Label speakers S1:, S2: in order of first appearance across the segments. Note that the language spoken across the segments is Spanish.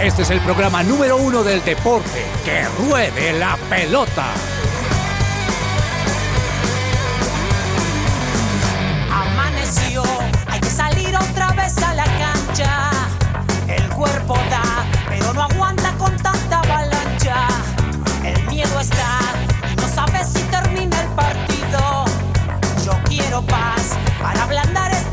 S1: Este es el programa número uno del deporte. ¡Que ruede la pelota!
S2: Amaneció, hay que salir otra vez a la cancha. El cuerpo da, pero no aguanta con tanta avalancha. El miedo está, no sabes si termina el partido. Yo quiero paz para ablandar este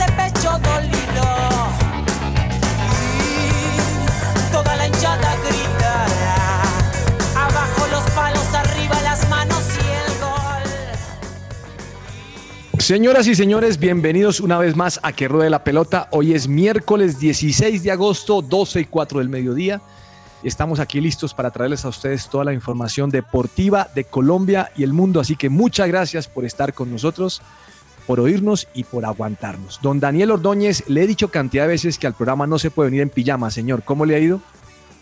S3: Señoras y señores, bienvenidos una vez más a Que Ruede la Pelota. Hoy es miércoles 16 de agosto, 12 y 4 del mediodía. Estamos aquí listos para traerles a ustedes toda la información deportiva de Colombia y el mundo. Así que muchas gracias por estar con nosotros, por oírnos y por aguantarnos. Don Daniel Ordóñez, le he dicho cantidad de veces que al programa no se puede venir en pijama, señor. ¿Cómo le ha ido?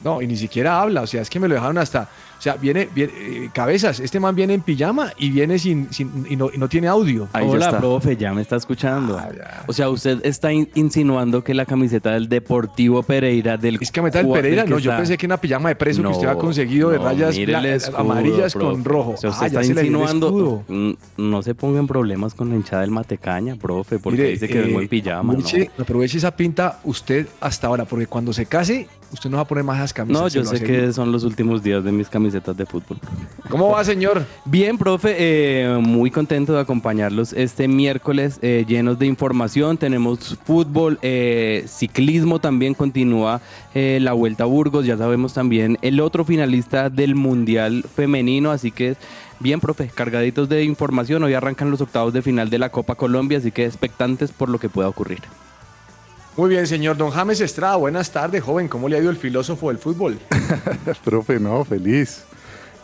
S3: No, y ni siquiera habla, o sea, es que me lo dejaron hasta, o sea, viene, viene eh, cabezas, este man viene en pijama y viene sin, sin y, no, y no tiene audio.
S4: Ahí
S5: Hola,
S4: ya está.
S5: profe, ya me está escuchando.
S3: Ah, ya.
S5: O sea, usted está in- insinuando que la camiseta del Deportivo Pereira del
S3: Es que a Pereira,
S5: del que
S3: no, yo
S5: está-
S3: pensé que una pijama de preso que usted había
S5: No,
S3: conseguido de
S5: no,
S3: rayas
S5: escudo,
S3: amarillas
S5: profe.
S3: con rojo.
S5: O sea, usted
S3: Ah,
S5: está insinuando. Mm, No se ponga en problemas con la hinchada del Matecaña, profe, porque
S3: Mire,
S5: dice que
S3: eh,
S5: vengo en pijama. ¿no?
S3: aproveche, aproveche esa pinta usted hasta ahora, porque cuando se case, usted no va a poner más esas camisas.
S5: No, yo sé que son los últimos días de mis camisetas de fútbol.
S3: ¿Cómo va, señor?
S5: Bien, profe, eh, muy contento de acompañarlos este miércoles eh, llenos de información. Tenemos fútbol, eh, ciclismo también continúa eh, la Vuelta a Burgos. Ya sabemos también el otro finalista del Mundial Femenino. Así que, bien, profe, cargaditos de información. Hoy arrancan los octavos de final de la Copa Colombia, así que expectantes por lo que pueda ocurrir.
S3: Muy bien, señor. Don James Estrada, buenas tardes, joven. ¿Cómo le ha ido el filósofo del fútbol?
S6: Profe, no, feliz.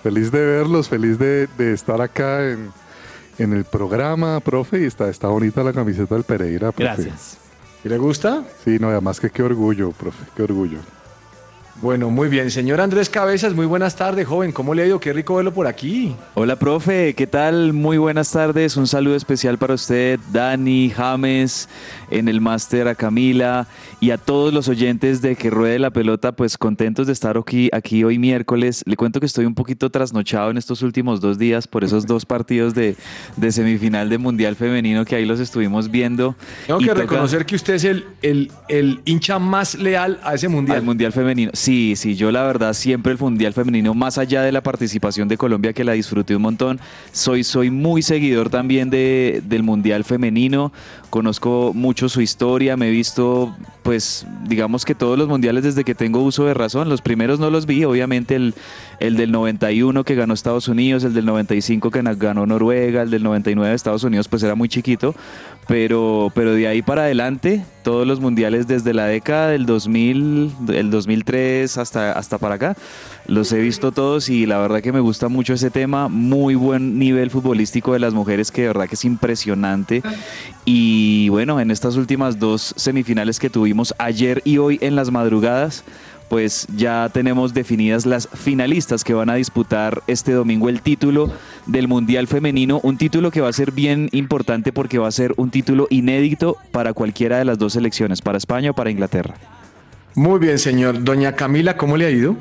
S6: Feliz de verlos, feliz de, de estar acá en, en el programa, profe, y está, está bonita la camiseta del Pereira, profe.
S5: Gracias.
S3: ¿Y ¿Le gusta?
S6: Sí, no, además que qué orgullo, profe, qué orgullo.
S3: Bueno, muy bien. Señor Andrés Cabezas, muy buenas tardes, joven. ¿Cómo le ha ido? Qué rico verlo por aquí.
S4: Hola, profe, ¿qué tal? Muy buenas tardes. Un saludo especial para usted, Dani, James, en el máster, a Camila y a todos los oyentes de Que Ruede la Pelota, pues contentos de estar aquí, aquí hoy miércoles. Le cuento que estoy un poquito trasnochado en estos últimos dos días por esos dos partidos de, de semifinal de Mundial Femenino que ahí los estuvimos viendo.
S3: Tengo
S4: Y
S3: que
S4: toca-
S3: reconocer que usted es el, el, el hincha más leal a ese mundial.
S4: Al Mundial Femenino. Sí, sí, yo la verdad siempre el Mundial Femenino, más allá de la participación de Colombia, que la disfruté un montón, soy, soy muy seguidor también de, del Mundial Femenino, conozco mucho su historia, me he visto, pues, digamos que todos los mundiales desde que tengo uso de razón, los primeros no los vi, obviamente el, el del 91 que ganó Estados Unidos, el del 95 que ganó Noruega, el del 99 de Estados Unidos, pues era muy chiquito, pero, pero de ahí para adelante, todos los mundiales desde la década del 2000, el 2003 hasta, hasta para acá, los he visto todos y la verdad que me gusta mucho ese tema, muy buen nivel futbolístico de las mujeres que de verdad que es impresionante. Y bueno, en estas últimas dos semifinales que tuvimos ayer y hoy en las madrugadas, pues ya tenemos definidas las finalistas que van a disputar este domingo el título del Mundial Femenino, un título que va a ser bien importante porque va a ser un título inédito para cualquiera de las dos selecciones, para España o para Inglaterra.
S3: Muy bien, señor. Doña Camila, ¿cómo le ha ido?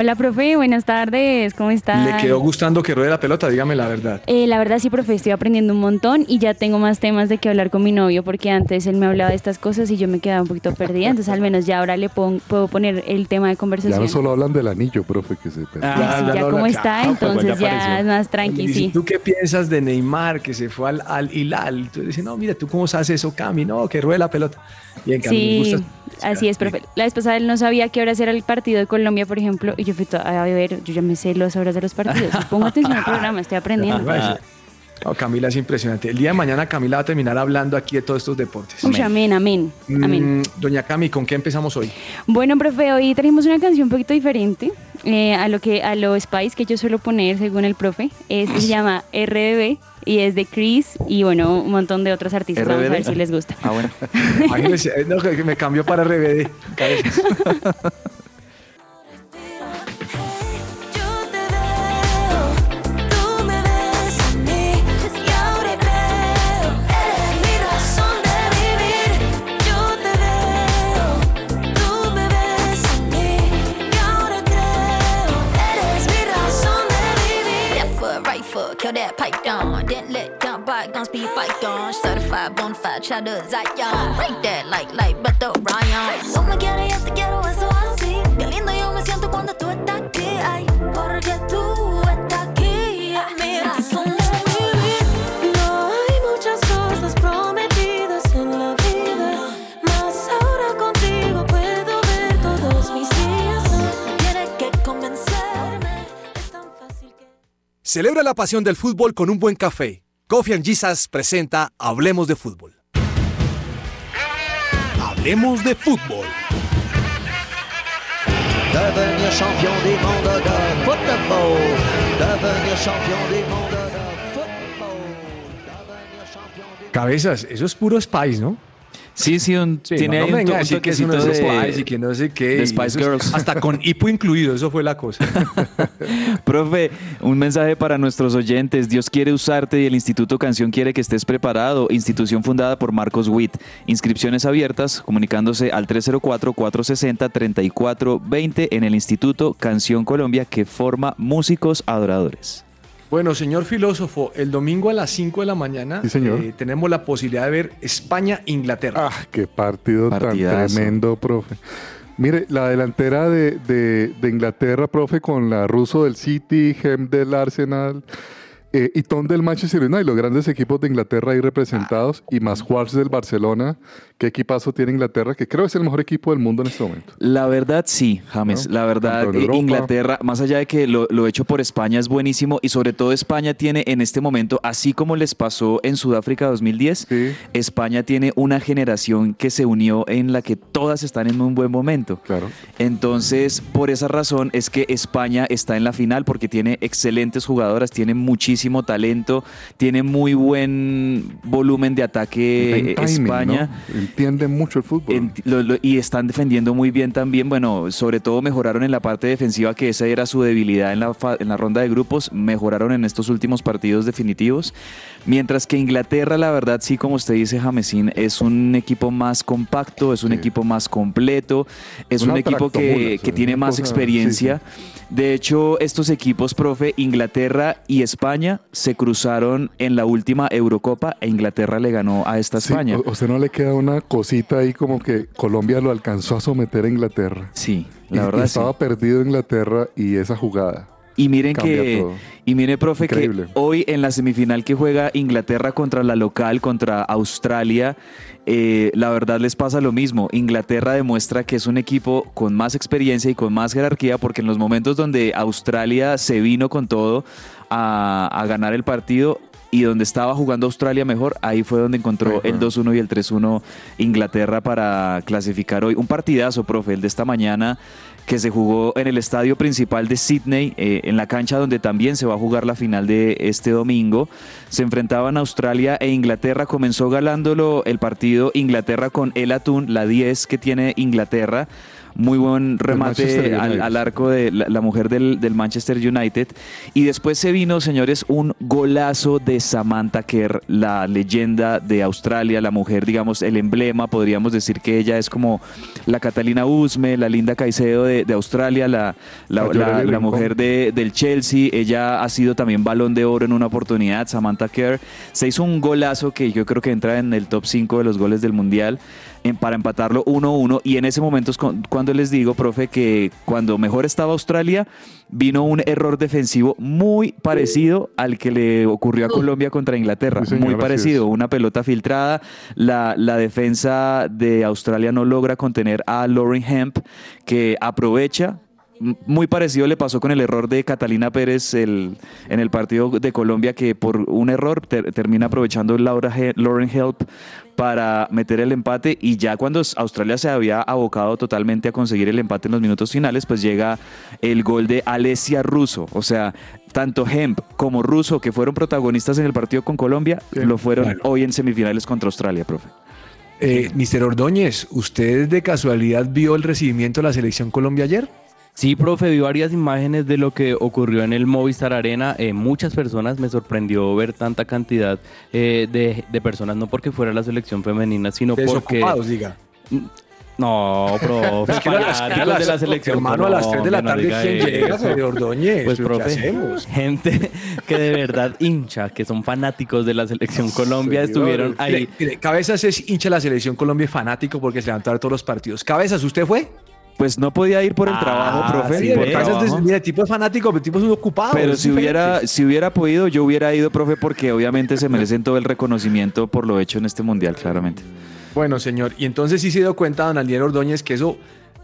S7: Hola, profe, buenas tardes, ¿cómo está?
S3: ¿Le quedó gustando que ruede la pelota? Dígame la verdad.
S7: Eh, la verdad sí, profe, estoy aprendiendo un montón y ya tengo más temas de que hablar con mi novio porque antes él me hablaba de estas cosas y yo me quedaba un poquito perdida, entonces al menos ya ahora le pon- puedo poner el tema de
S6: Ya
S7: conversación.
S6: no solo hablan del anillo, profe, que se
S7: Ay,
S3: Ah,
S7: sí,
S3: ya
S7: ya
S3: no
S7: como
S3: habla-
S7: está,
S3: claro, pues,
S7: entonces
S5: ya
S7: ya es más tranqui, sí.
S3: ¿Tú qué piensas de Neymar que se fue al, al Hilal? Tú dices, no, mira, ¿tú cómo sabes eso, Cami? No, que ruede la pelota. Bien, Cami, me
S7: Sí,
S3: gusta.
S7: así es, profe. La vez pasada él no sabía qué hora era el partido de Colombia, por ejemplo, y yo fui a ver, yo ya me sé las horas de los partidos. Pongo atención al programa, estoy aprendiendo.
S3: No, Camila es impresionante. El día de mañana Camila va a terminar hablando aquí de todos estos deportes.
S7: Uy, amén, amén, amén.
S3: Mm, Doña Cami, ¿con qué empezamos hoy?
S7: Bueno, profe, hoy trajimos una canción un poquito diferente eh, a lo que a lo Spice que yo suelo poner según el profe. Este se llama RBB y es de Chris y bueno, un montón de otros artistas. Vamos a ver
S4: RBD.
S7: si les gusta.
S4: Ah, bueno.
S3: No, que me cambió para RBD.
S2: Kill that pipe down. didn't let down guns be bygones. Certified
S8: bonafide child of Zion. Break that like light, but the Ryan. So oh my gal, I have to
S1: Celebra la pasión del fútbol con un buen café. Coffee and Jesus presenta Hablemos de Fútbol. Hablemos de Fútbol.
S9: Devenir champion du monde de football. Devenir champion du monde de football. Devenir champion du
S3: Cabezas, eso es puro Spice, ¿no?
S4: Sí, sí, un-
S3: Sí,
S4: tiene
S3: no,
S4: ahí
S3: no
S4: un,
S3: venga a
S4: to- un
S3: decir que no
S4: de,
S3: Spice y que no sé qué.
S4: de Spice Girls.
S3: Hasta con hipo incluido, eso fue la cosa.
S4: Profe, un mensaje para nuestros oyentes. Dios quiere usarte y el Instituto Canción quiere que estés preparado. Institución fundada por Marcos Witt. Inscripciones abiertas, comunicándose al 304-460-3420 en el Instituto Canción Colombia que forma músicos adoradores.
S3: Bueno, señor filósofo, el domingo a las 5 de la mañana
S6: Sí, señor.
S3: eh, tenemos la posibilidad de ver España-Inglaterra.
S6: Ah, qué partido
S4: Partidazo.
S6: tan tremendo, profe. Mire, la delantera de, de- de Inglaterra, profe, con la ruso del City, Hem del Arsenal eh, y Tom del Manchester United, los grandes equipos de Inglaterra ahí representados, y más Juárez del Barcelona. ¿Qué equipazo tiene Inglaterra? Que creo que es el mejor equipo del mundo en este momento.
S4: La verdad, sí, James.
S6: ¿No?
S4: La verdad, eh. Inglaterra, más allá de que lo, lo hecho por España es buenísimo y sobre todo España tiene en este momento, así como les pasó en Sudáfrica 2010,
S6: Sí.
S4: España tiene una generación que se unió en la que todas están en un buen momento.
S6: Claro.
S4: Entonces, por esa razón es que España está en la final porque tiene excelentes jugadoras, tiene muchísimo talento, tiene muy buen volumen de ataque eh,
S6: timing,
S4: España.
S6: ¿no? Entiende mucho el fútbol.
S4: Enti- lo- lo- y están defendiendo muy bien también. Bueno, sobre todo mejoraron en la parte defensiva, que esa era su debilidad en la, en la ronda de grupos. Mejoraron en estos últimos partidos definitivos. Mientras que Inglaterra, la verdad, sí, como usted dice, Jamesín, es un equipo más compacto, es un
S6: Sí.
S4: equipo más completo, es
S6: Una
S4: un equipo que, que tiene más
S6: cosa-
S4: experiencia. De hecho, estos equipos, profe, Inglaterra y España se cruzaron en la última Eurocopa e Inglaterra le ganó a esta
S6: Sí,
S4: España.
S6: ¿A usted no le queda una cosita ahí como que Colombia lo alcanzó a someter a Inglaterra?
S4: Sí,
S6: Y-
S4: la
S6: y
S4: verdad sí.
S6: estaba perdido Inglaterra y esa jugada.
S4: Y miren que,
S6: todo.
S4: y mire, profe,
S6: Increíble.
S4: que hoy en la semifinal que juega Inglaterra contra la local, contra Australia, eh, la verdad les pasa lo mismo. Inglaterra demuestra que es un equipo con más experiencia y con más jerarquía, porque en los momentos donde Australia se vino con todo a, a ganar el partido, y donde estaba jugando Australia mejor, ahí fue donde encontró el 2-1 y el 3-1 Inglaterra para clasificar hoy. Un partidazo, profe, el de esta mañana que se jugó en el estadio principal de Sydney, eh, en la cancha donde también se va a jugar la final de este domingo. Se enfrentaban Australia e Inglaterra. Comenzó ganándolo el partido Inglaterra con el Atún, la 10 que tiene Inglaterra. Muy buen remate al, arco de la, la mujer del, del Manchester United. Y después se vino, señores, un golazo de Samantha Kerr, la leyenda de Australia, la mujer, digamos, el emblema. Podríamos decir que ella es como la Catalina Usme, la Linda Caicedo de, de Australia, la, la, mujer de- del Chelsea. Ella ha sido también balón de oro en una oportunidad, Samantha Kerr. Se hizo un golazo que yo creo que entra en el top 5 de los goles del Mundial en- para empatarlo 1-1. Y en ese momento es cu- cuando les digo, profe, que cuando mejor estaba Australia, vino un error defensivo muy parecido al que le ocurrió a Colombia contra Inglaterra.
S6: Sí, señor,
S4: muy parecido. Una pelota filtrada. La, la defensa de Australia no logra contener a Lauren Hemp, que aprovecha. Muy parecido le pasó con el error de Catalina Pérez el- en el partido de Colombia, que por un error ter- termina aprovechando Laura He- Lauren Help para meter el empate y ya cuando Australia se había abocado totalmente a conseguir el empate en los minutos finales, pues llega el gol de Alessia Russo. O sea, tanto Hemp como Russo, que fueron protagonistas en el partido con Colombia, lo fueron
S3: claro.
S4: hoy en semifinales contra Australia, profe.
S3: Eh, Mister Ordóñez, ¿usted de casualidad vio el recibimiento de la selección Colombia ayer?
S5: Sí, profe, vi varias imágenes de lo que ocurrió en el Movistar Arena. Eh, muchas personas me sorprendió ver tanta cantidad eh, de, de personas, no porque fuera la selección femenina, sino porque...
S3: Diga.
S5: No, profe,
S3: Es que
S5: fanáticos de la selección
S3: hermano, a las tres de la
S5: no
S3: tarde, ¿quién llega, señor Ordóñez?
S5: Pues,
S3: ¿Pero qué
S5: profe, gente que de verdad hincha, que son fanáticos de la selección Colombia, estuvieron ahí.
S3: Mire, mire, Cabezas es hincha de la selección Colombia fanático porque se ver todos los partidos. Cabezas, ¿usted fue?
S4: Pues no podía ir por el trabajo,
S3: Ah,
S4: profe.
S3: sí,
S4: por
S3: es-
S4: trabajo.
S3: el tipo es fanático, el tipo es un ocupado.
S4: Pero
S3: es
S4: si hubiera, si hubiera podido, yo hubiera ido, profe, porque obviamente se merecen todo el reconocimiento por lo hecho en este mundial, claramente.
S3: Bueno, señor, y entonces sí se dio cuenta, don Alier Ordóñez, que eso,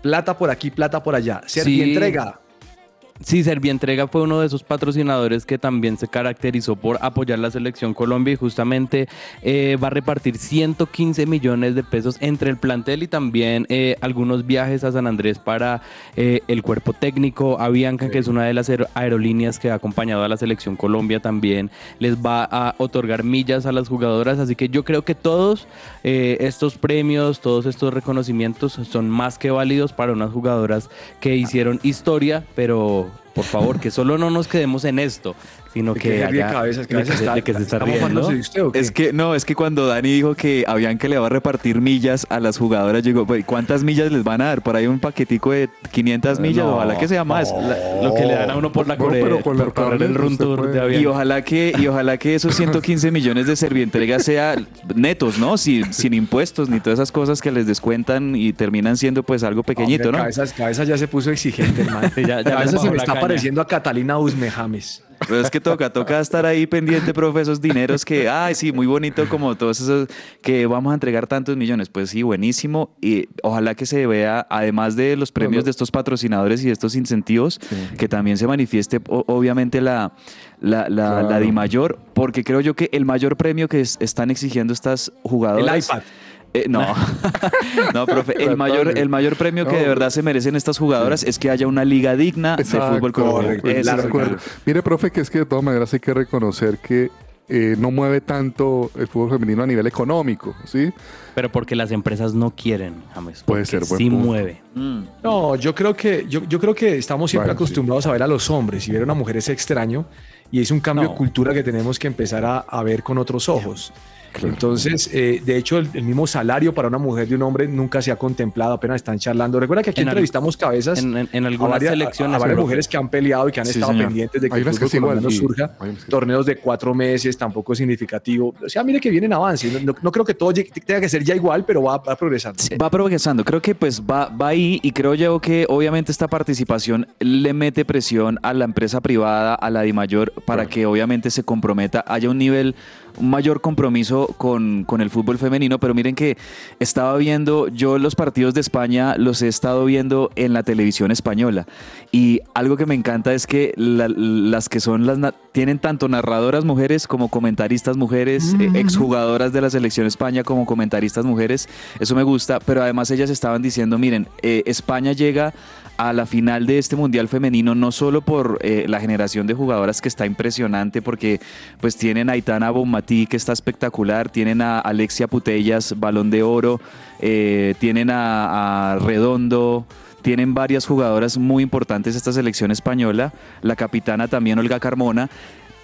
S3: plata por aquí, plata por allá. Servi
S5: Sí.
S3: entrega.
S5: Sí, Servientrega fue uno de esos patrocinadores que también se caracterizó por apoyar la selección Colombia y justamente eh, va a repartir 115 millones de pesos entre el plantel y también eh, algunos viajes a San Andrés para eh, el cuerpo técnico. Avianca, que es una de las aer- aerolíneas que ha acompañado a la selección Colombia, también les va a otorgar millas a las jugadoras. Así que yo creo que todos estos premios, todos estos reconocimientos son más que válidos para unas jugadoras que hicieron historia, pero Portugal por favor, que solo no nos quedemos en esto, sino
S3: ¿De
S5: que
S3: se
S5: haya-
S3: Cabezas? Cabezas está-
S5: de que se está
S3: está
S5: riendo.
S3: mofándose de usted, ¿o qué?
S4: Es que no, es que cuando Dani dijo que habían que le va a repartir millas a las jugadoras, yo digo, "Pues, ¿cuántas millas les van a dar? Por ahí un paquetico de 500 millas,
S5: No,
S4: ojalá que sea más.
S5: la- lo que le dan a uno por la
S6: No, la
S5: por correr el run tour de avión.
S4: Y ojalá que, y ojalá que esos 115 millones de servientrega sea netos, ¿no? Sin, sin impuestos ni todas esas cosas que les descuentan y terminan siendo pues algo pequeñito,
S3: Hombre,
S4: ¿no?
S3: Cabezas, Cabezas ya se puso exigente, hermano.
S5: Ya- ya
S3: Cabezas se me
S5: la
S3: está. Pareciendo a Catalina Usme James.
S4: Pero es que toca, toca estar ahí pendiente, profe, esos dineros que, ay, sí, muy bonito como todos esos que vamos a entregar tantos millones. Pues sí, buenísimo. Y ojalá que se vea, además de los premios de estos patrocinadores y de estos incentivos, que también se manifieste obviamente la, la, la, la. Di mayor, porque creo yo que el mayor premio que es- están exigiendo estas jugadoras.
S3: El iPad.
S4: Eh, no, no, profe, el mayor, el mayor premio que de verdad se merecen estas jugadoras es que haya una liga digna de fútbol colombiano.
S6: Mire, profe, que es que de todas maneras hay que reconocer que eh, no mueve tanto el fútbol femenino a nivel económico, ¿sí?
S5: Pero porque las empresas no quieren, James.
S6: Puede ser, buen
S5: Sí
S6: punto.
S5: mueve.
S4: Mm.
S3: No, yo creo que, yo, yo creo que estamos siempre
S6: Bueno, sí.
S3: acostumbrados a ver a los hombres y ver a una mujer es extraño y es un cambio
S5: No.
S3: de cultura que tenemos que empezar a, a ver con otros ojos. Entonces, eh, de hecho, el, el mismo salario para una mujer y un hombre nunca se ha contemplado, apenas están charlando. Recuerda que aquí
S5: En al-
S3: entrevistamos cabezas
S5: en- en- en
S3: a
S5: algunas
S3: varias, a-
S5: selecciones,
S3: a varias mujeres que han peleado y que han
S4: Sí,
S3: estado
S4: señor.
S3: pendientes de que el fútbol
S6: sí,
S3: colombiano
S6: sí.
S3: surja.
S6: Sí.
S3: Torneos de cuatro meses, tampoco es significativo. O sea, mire que vienen avance. No, no- no creo que todo llegue- tenga que ser ya igual, pero va, va progresando.
S4: Va progresando, creo que pues va, va ahí y creo yo que obviamente esta participación le mete presión a la empresa privada, a la DIMAYOR, para que obviamente se comprometa, haya un nivel, un mayor compromiso con, con el fútbol femenino, pero miren que estaba viendo, yo los partidos de España los he estado viendo en la televisión española y algo que me encanta es que la- las que son las, tienen tanto narradoras mujeres como comentaristas mujeres, eh, exjugadoras de la selección España como comentaristas mujeres, eso me gusta, pero además ellas estaban diciendo, miren, eh, España llega a la final de este mundial femenino no solo por eh, la generación de jugadoras que está impresionante porque pues tienen a Aitana Que está espectacular, tienen a Alexia Putellas, balón de oro, eh, tienen a, Redondo, tienen varias jugadoras muy importantes esta selección española, la capitana también Olga Carmona,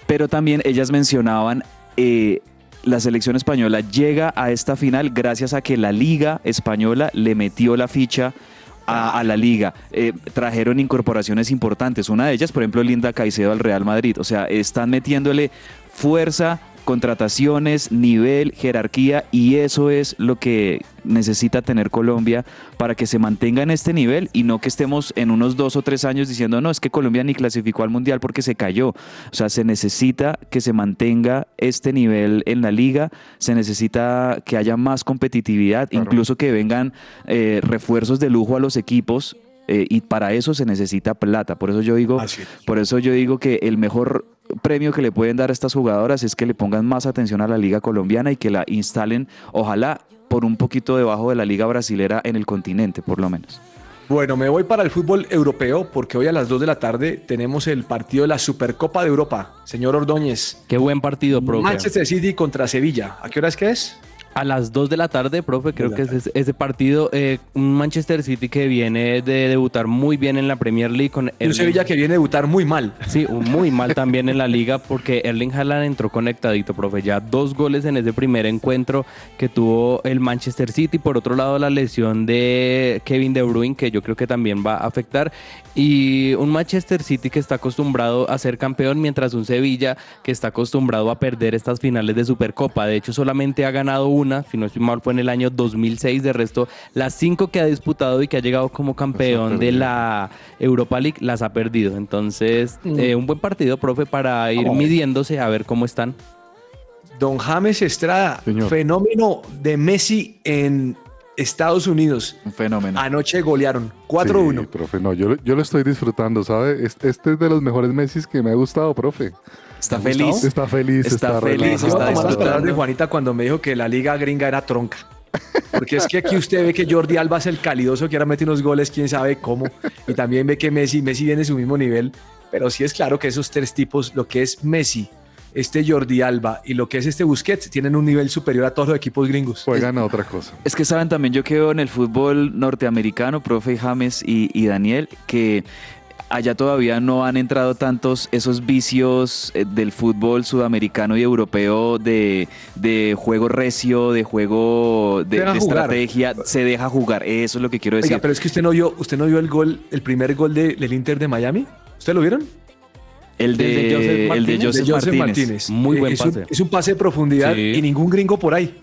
S4: pero también ellas mencionaban eh, la selección española llega a esta final gracias a que la liga española le metió la ficha a, a la liga. Eh, trajeron incorporaciones importantes. Una de ellas, por ejemplo, Linda Caicedo al Real Madrid. O sea, están metiéndole fuerza, contrataciones, nivel, jerarquía y eso es lo que necesita tener Colombia para que se mantenga en este nivel y no que estemos en unos dos o tres años diciendo no, es que Colombia ni clasificó al Mundial porque se cayó. O sea, se necesita que se mantenga este nivel en la liga, se necesita que haya más competitividad,
S6: Claro.
S4: incluso que vengan eh, refuerzos de lujo a los equipos. Eh, y para eso se necesita plata. Por eso yo digo,
S3: es.
S4: por eso yo digo que el mejor premio que le pueden dar a estas jugadoras es que le pongan más atención a la liga colombiana y que la instalen, ojalá, por un poquito debajo de la liga brasilera en el continente, por lo menos.
S3: Bueno, me voy para el fútbol europeo porque hoy a las 2 de la tarde tenemos el partido de la Supercopa de Europa. Señor Ordóñez,
S5: Qué buen partido, profe.
S3: Manchester City contra Sevilla. ¿A qué hora es que es?
S5: A las 2 de la tarde, profe, creo que es ese, partido. eh, un Manchester City que viene de debutar muy bien en la Premier League con
S3: un Sevilla que viene a debutar muy mal.
S5: Sí, muy mal también en la liga porque Erling Haaland entró conectadito, profe. Ya dos goles en ese primer encuentro que tuvo el Manchester City. Por otro lado, la lesión de Kevin De Bruyne, que yo creo que también va a afectar. Y un Manchester City que está acostumbrado a ser campeón, mientras un Sevilla que está acostumbrado a perder estas finales de Supercopa. De hecho, solamente ha ganado una, si no estoy mal, fue en el año 2006. De resto, las cinco que ha disputado y que ha llegado como campeón de la Europa League, las ha perdido. Entonces, eh, un buen partido, profe, para ir midiéndose a ver cómo están.
S3: Don James Estrada,
S6: Señor.
S3: fenómeno de Messi en Estados Unidos.
S4: Un fenómeno.
S3: Anoche golearon
S6: Sí,
S3: 4-1.
S6: profe, no, yo, yo lo estoy disfrutando, ¿sabe? Es- Este es de los mejores Messi que me ha gustado, profe.
S4: Está feliz.
S6: Está feliz,
S4: Está
S6: está,
S4: feliz, está
S3: palabras de
S4: disfrutando.
S3: Juanita cuando me dijo que la liga gringa era tronca. Porque es que aquí usted ve que Jordi Alba es el calidoso que ahora mete unos goles, quién sabe cómo. Y también ve que Messi, Messi viene a su mismo nivel. Pero sí es claro que esos tres tipos, lo que es Messi, este Jordi Alba y lo que es este Busquets, tienen un nivel superior a todos los equipos gringos.
S6: Juegan a otra cosa.
S4: Es que saben también, yo creo en el fútbol norteamericano, profe James y, y Daniel, que allá todavía no han entrado tantos esos vicios eh, del fútbol sudamericano y europeo de, de juego recio, de juego de, estrategia, se deja jugar, eso es lo que quiero decir.
S3: Oiga, pero es que usted no vio, usted no vio el gol, el primer gol de- del Inter de Miami. ¿Usted lo vieron?
S4: el de, el de
S5: Martínez.
S4: Joseph
S3: de Joseph
S4: Martínez.
S3: Martínez.
S5: Muy buen
S3: es un-
S5: pase.
S3: es un pase de profundidad
S5: Sí.
S3: y ningún gringo por ahí.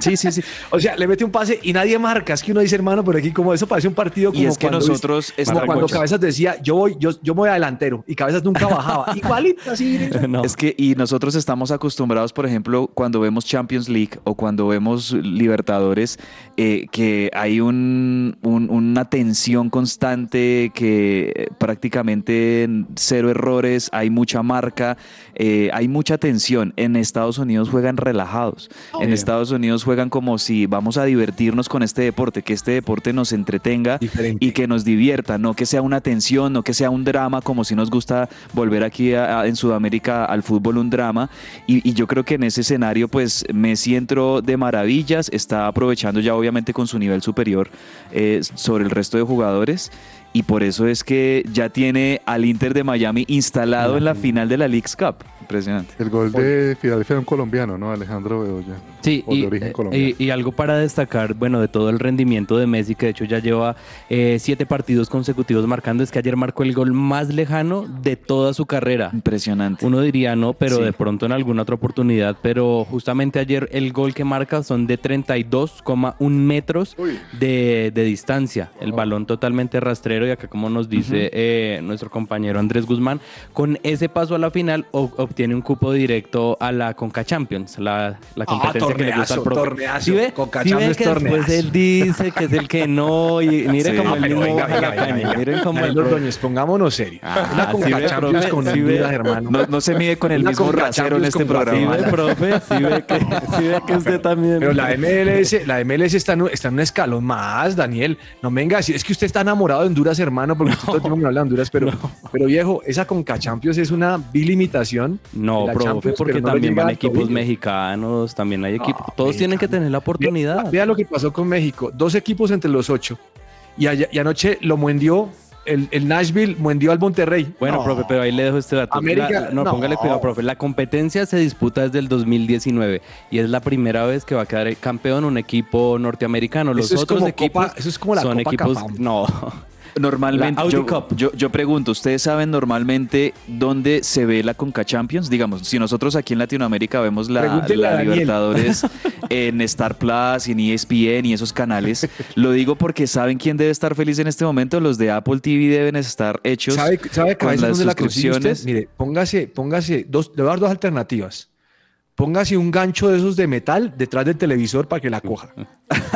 S4: Sí, sí, sí.
S3: O sea, le mete un pase y nadie marca. Es que uno dice, hermano, pero aquí como eso parece un partido como
S4: Y es que
S3: cuando
S4: nosotros
S3: viste- como cuando Cabezas decía, yo voy, yo, yo me voy adelantero y Cabezas nunca bajaba. Igualito así.
S5: No.
S4: Es que, y nosotros estamos acostumbrados, por ejemplo, cuando vemos Champions League o cuando vemos Libertadores, eh, que hay un, un- una tensión constante, que eh, prácticamente cero errores, hay mucha marca, eh, hay mucha tensión. En Estados Unidos juegan relajados. En Estados Unidos juegan como si vamos a divertirnos con este deporte, que este deporte nos entretenga
S3: Diferente.
S4: y que nos divierta, no que sea una tensión, no que sea un drama, como si nos gusta volver aquí a- a- en Sudamérica al fútbol un drama. Y, y yo creo que en ese escenario, pues Messi entró de maravillas, está aprovechando ya obviamente con su nivel superior eh, sobre el resto de jugadores. Y por eso es que ya tiene al Inter de Miami instalado en la final de la League's Cup. Impresionante.
S6: El gol de Filadelfia era un colombiano, ¿no? Alejandro Bedoya.
S5: Sí,
S6: O de
S5: y,
S6: origen
S5: eh,
S6: colombiano.
S5: y- y algo para destacar, bueno, de todo el rendimiento de Messi, que de hecho ya lleva eh, siete partidos consecutivos marcando, es que ayer marcó el gol más lejano de toda su carrera.
S4: Impresionante.
S5: Uno diría no, pero
S4: Sí.
S5: de pronto en alguna otra oportunidad, pero justamente ayer el gol que marca son de 32,1 metros de, de distancia. El balón totalmente rastrero y acá como nos dice eh, nuestro compañero Andrés Guzmán, con ese paso a la final o- obtiene un cupo directo a la Conca Champions, la, la competencia que le gusta al profe.
S3: torneazo.
S5: ¿Sí ve?
S3: Conca
S5: ¿Sí ve
S3: Champions,
S5: que después él dice que es el que no y mire
S4: Sí.
S5: como
S4: Ah,
S5: el mismo
S3: venga,
S5: la
S3: venga, venga.
S5: Miren como el
S3: Los
S5: profe-
S3: Ordóñez, pongámonos serios.
S5: Ah, sí
S3: Conca
S5: ve,
S3: Champions
S5: profe,
S3: con Honduras, hermano.
S4: No, no se mide con el mismo
S3: Conca
S4: rasero en este
S3: con
S5: Sí
S4: programa.
S5: ve, profe, sí ve que, sí ve que usted también.
S3: Pero la MLS, la MLS está en, un- está en un escalón más, Daniel. No me venga, a decir, es que usted está enamorado de Honduras, hermano, porque usted todo el tiempo me habla de Honduras, pero, pero viejo, esa Conca Champions es una vil imitación.
S5: No, profe,
S3: Champions,
S5: porque
S3: no
S5: también van equipos mexicanos, también hay equipos.
S3: No,
S5: Todos tienen que tener la oportunidad.
S3: Vea, vea lo que pasó con México. Dos equipos entre los ocho. Y, allá- y anoche lo muendió, el, el Nashville muendió al Monterrey.
S5: Bueno,
S3: No.
S5: profe, pero ahí le dejo este dato.
S3: América-
S5: La- no,
S3: no.
S5: póngale cuidado, profe. La competencia se disputa desde el 2019 y es la primera vez que va a quedar campeón un equipo norteamericano. Los
S3: Eso
S5: otros equipos
S3: Copa- eso es como la
S5: son
S3: Copa
S5: equipos. No.
S4: Normalmente,
S5: Audi
S4: yo,
S5: Cup.
S4: yo- yo pregunto, ¿ustedes saben normalmente dónde se ve la Conca Champions? Digamos, si nosotros aquí en Latinoamérica vemos la. Libertadores en Star Plus, en ESPN y esos canales, lo digo porque ¿saben quién debe estar feliz en este momento? Los de Apple TV deben estar hechos
S3: ¿Sabe, sabe
S4: con las
S3: la usted?
S4: suscripciones.
S3: Mire, póngase, póngase, dos, le voy a dar dos alternativas. Póngase un gancho de esos de metal detrás del televisor para que la coja.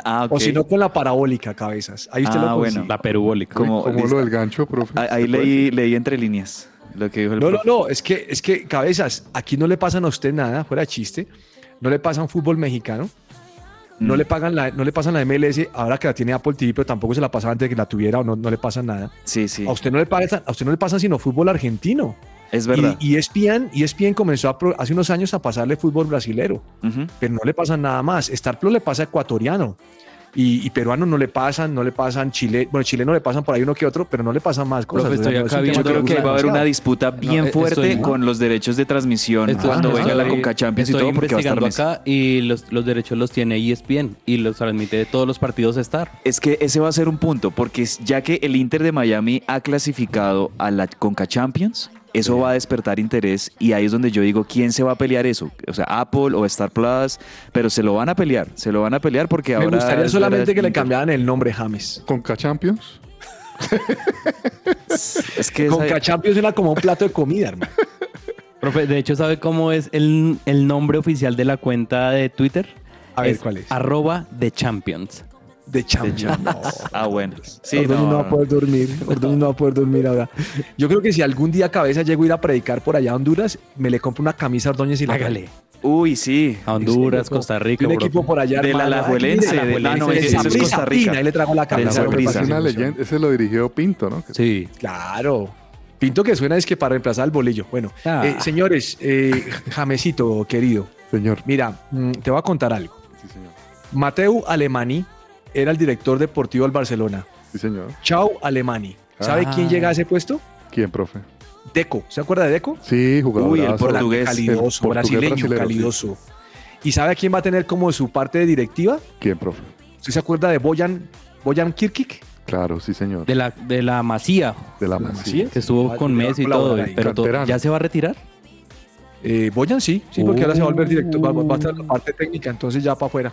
S4: Ah, ok.
S3: O si no, con la parabólica, cabezas. Ahí usted
S4: Ah,
S3: lo consigue.
S4: bueno.
S5: La perubólica.
S4: Como-
S6: lo del gancho, profe.
S4: Ah, Ahí leí, leí entre líneas lo que dijo el
S3: No, no,
S4: profe.
S3: no, es que, es que, cabezas, aquí no le pasan a usted nada, fuera de chiste. No le pasan fútbol mexicano. No
S4: Mm.
S3: le pagan la, no le pasan la MLS ahora que la tiene Apple TV, pero tampoco se la pasaba antes de que la tuviera o no, no le pasa nada.
S4: Sí, sí.
S3: A usted no le pasa, a usted no le pasa sino fútbol argentino.
S4: Es verdad.
S3: Y, y ESPN, ESPN comenzó a hace unos años a pasarle fútbol brasilero, pero no le pasa nada más. Star Plus le pasa ecuatoriano. Y, y peruano no le pasan, no le pasan Chile, bueno, chileno le pasan por ahí uno que otro, pero no le pasan más cosas.
S5: Profe, estoy
S3: O sea, no es
S5: acá
S3: un
S5: viendo-
S3: tema
S4: Yo creo que va a haber una disputa bien fuerte
S5: estoy-
S4: con los derechos de transmisión
S5: Estoy-
S4: cuando venga la Conca Champions y todo porque va a estar Messi.
S5: acá y los, los derechos los tiene ESPN y los transmite de todos los partidos Star.
S4: Es que ese va a ser un punto, porque ya que el Inter de Miami ha clasificado a la Conca Champions, eso va a despertar interés y ahí es donde yo digo, ¿quién se va a pelear eso? O sea, Apple o Star Plus, pero se lo van a pelear, se lo van a pelear porque
S3: Me
S4: ahora...
S3: gustaría
S4: es
S3: solamente que le cambiaran el nombre James.
S6: Conca Champions.
S4: Es que
S3: Con
S4: esa-
S3: Champions era como un plato de comida, hermano.
S5: Profe, de hecho, ¿sabe cómo es el, el nombre oficial de la cuenta de Twitter?
S3: A ver, ¿cuál es?
S5: Arroba de Champions.
S3: De Champions. No.
S4: Ah, bueno. Sí,
S3: Ordóñez no,
S4: no,
S3: va a poder dormir. Ordóñez no va a poder dormir ahora. Yo creo que si algún día cabeza llego a ir a predicar por allá a Honduras, me le compro una camisa a Ordóñez y la
S5: Hágale.
S4: Uy, sí.
S5: A Honduras. Costa Rica,
S3: un equipo por allá.
S4: De la Alajuelense, de la- no,
S3: del
S4: ese es
S3: Saprissa
S4: Costa Rica.
S3: Ahí le traigo la camisa.
S6: Es. Ese lo dirigió Pinto, ¿no?
S5: Sí.
S3: Claro. Pinto que suena es que para reemplazar al bolillo. Bueno,
S5: Ah.
S3: eh, señores, eh, Jamesito, querido,
S6: Señor.
S3: mira, mm, te voy a contar algo.
S6: Sí, señor.
S3: Mateu Alemani era el director deportivo del Barcelona.
S6: Sí, señor.
S3: Chau Alemani. ¿Sabe
S5: Ah.
S3: quién llega a ese puesto?
S6: ¿Quién, profe?
S3: Deco. ¿Se acuerda de Deco?
S6: Sí, jugador.
S4: Uy, el portugués.
S3: Calidoso, brasileño, calidoso. ¿Y sabe a quién va a tener como su parte de directiva?
S6: ¿Quién, profe?
S3: ¿Usted se acuerda de Boyan, Boyan Kirkik?
S6: Claro, sí, señor.
S5: De la, de la Masía,
S6: De la
S3: ¿La
S6: Masía.
S5: que estuvo
S3: Va-
S5: con Messi y todo.
S3: ahí.
S5: Pero to-
S6: Canterano.
S5: ¿ya se va a retirar?
S3: Eh, Boyan sí, sí, porque ahora se va a volver director, va, va a
S5: Uh.
S3: estar en la parte técnica, entonces ya para afuera.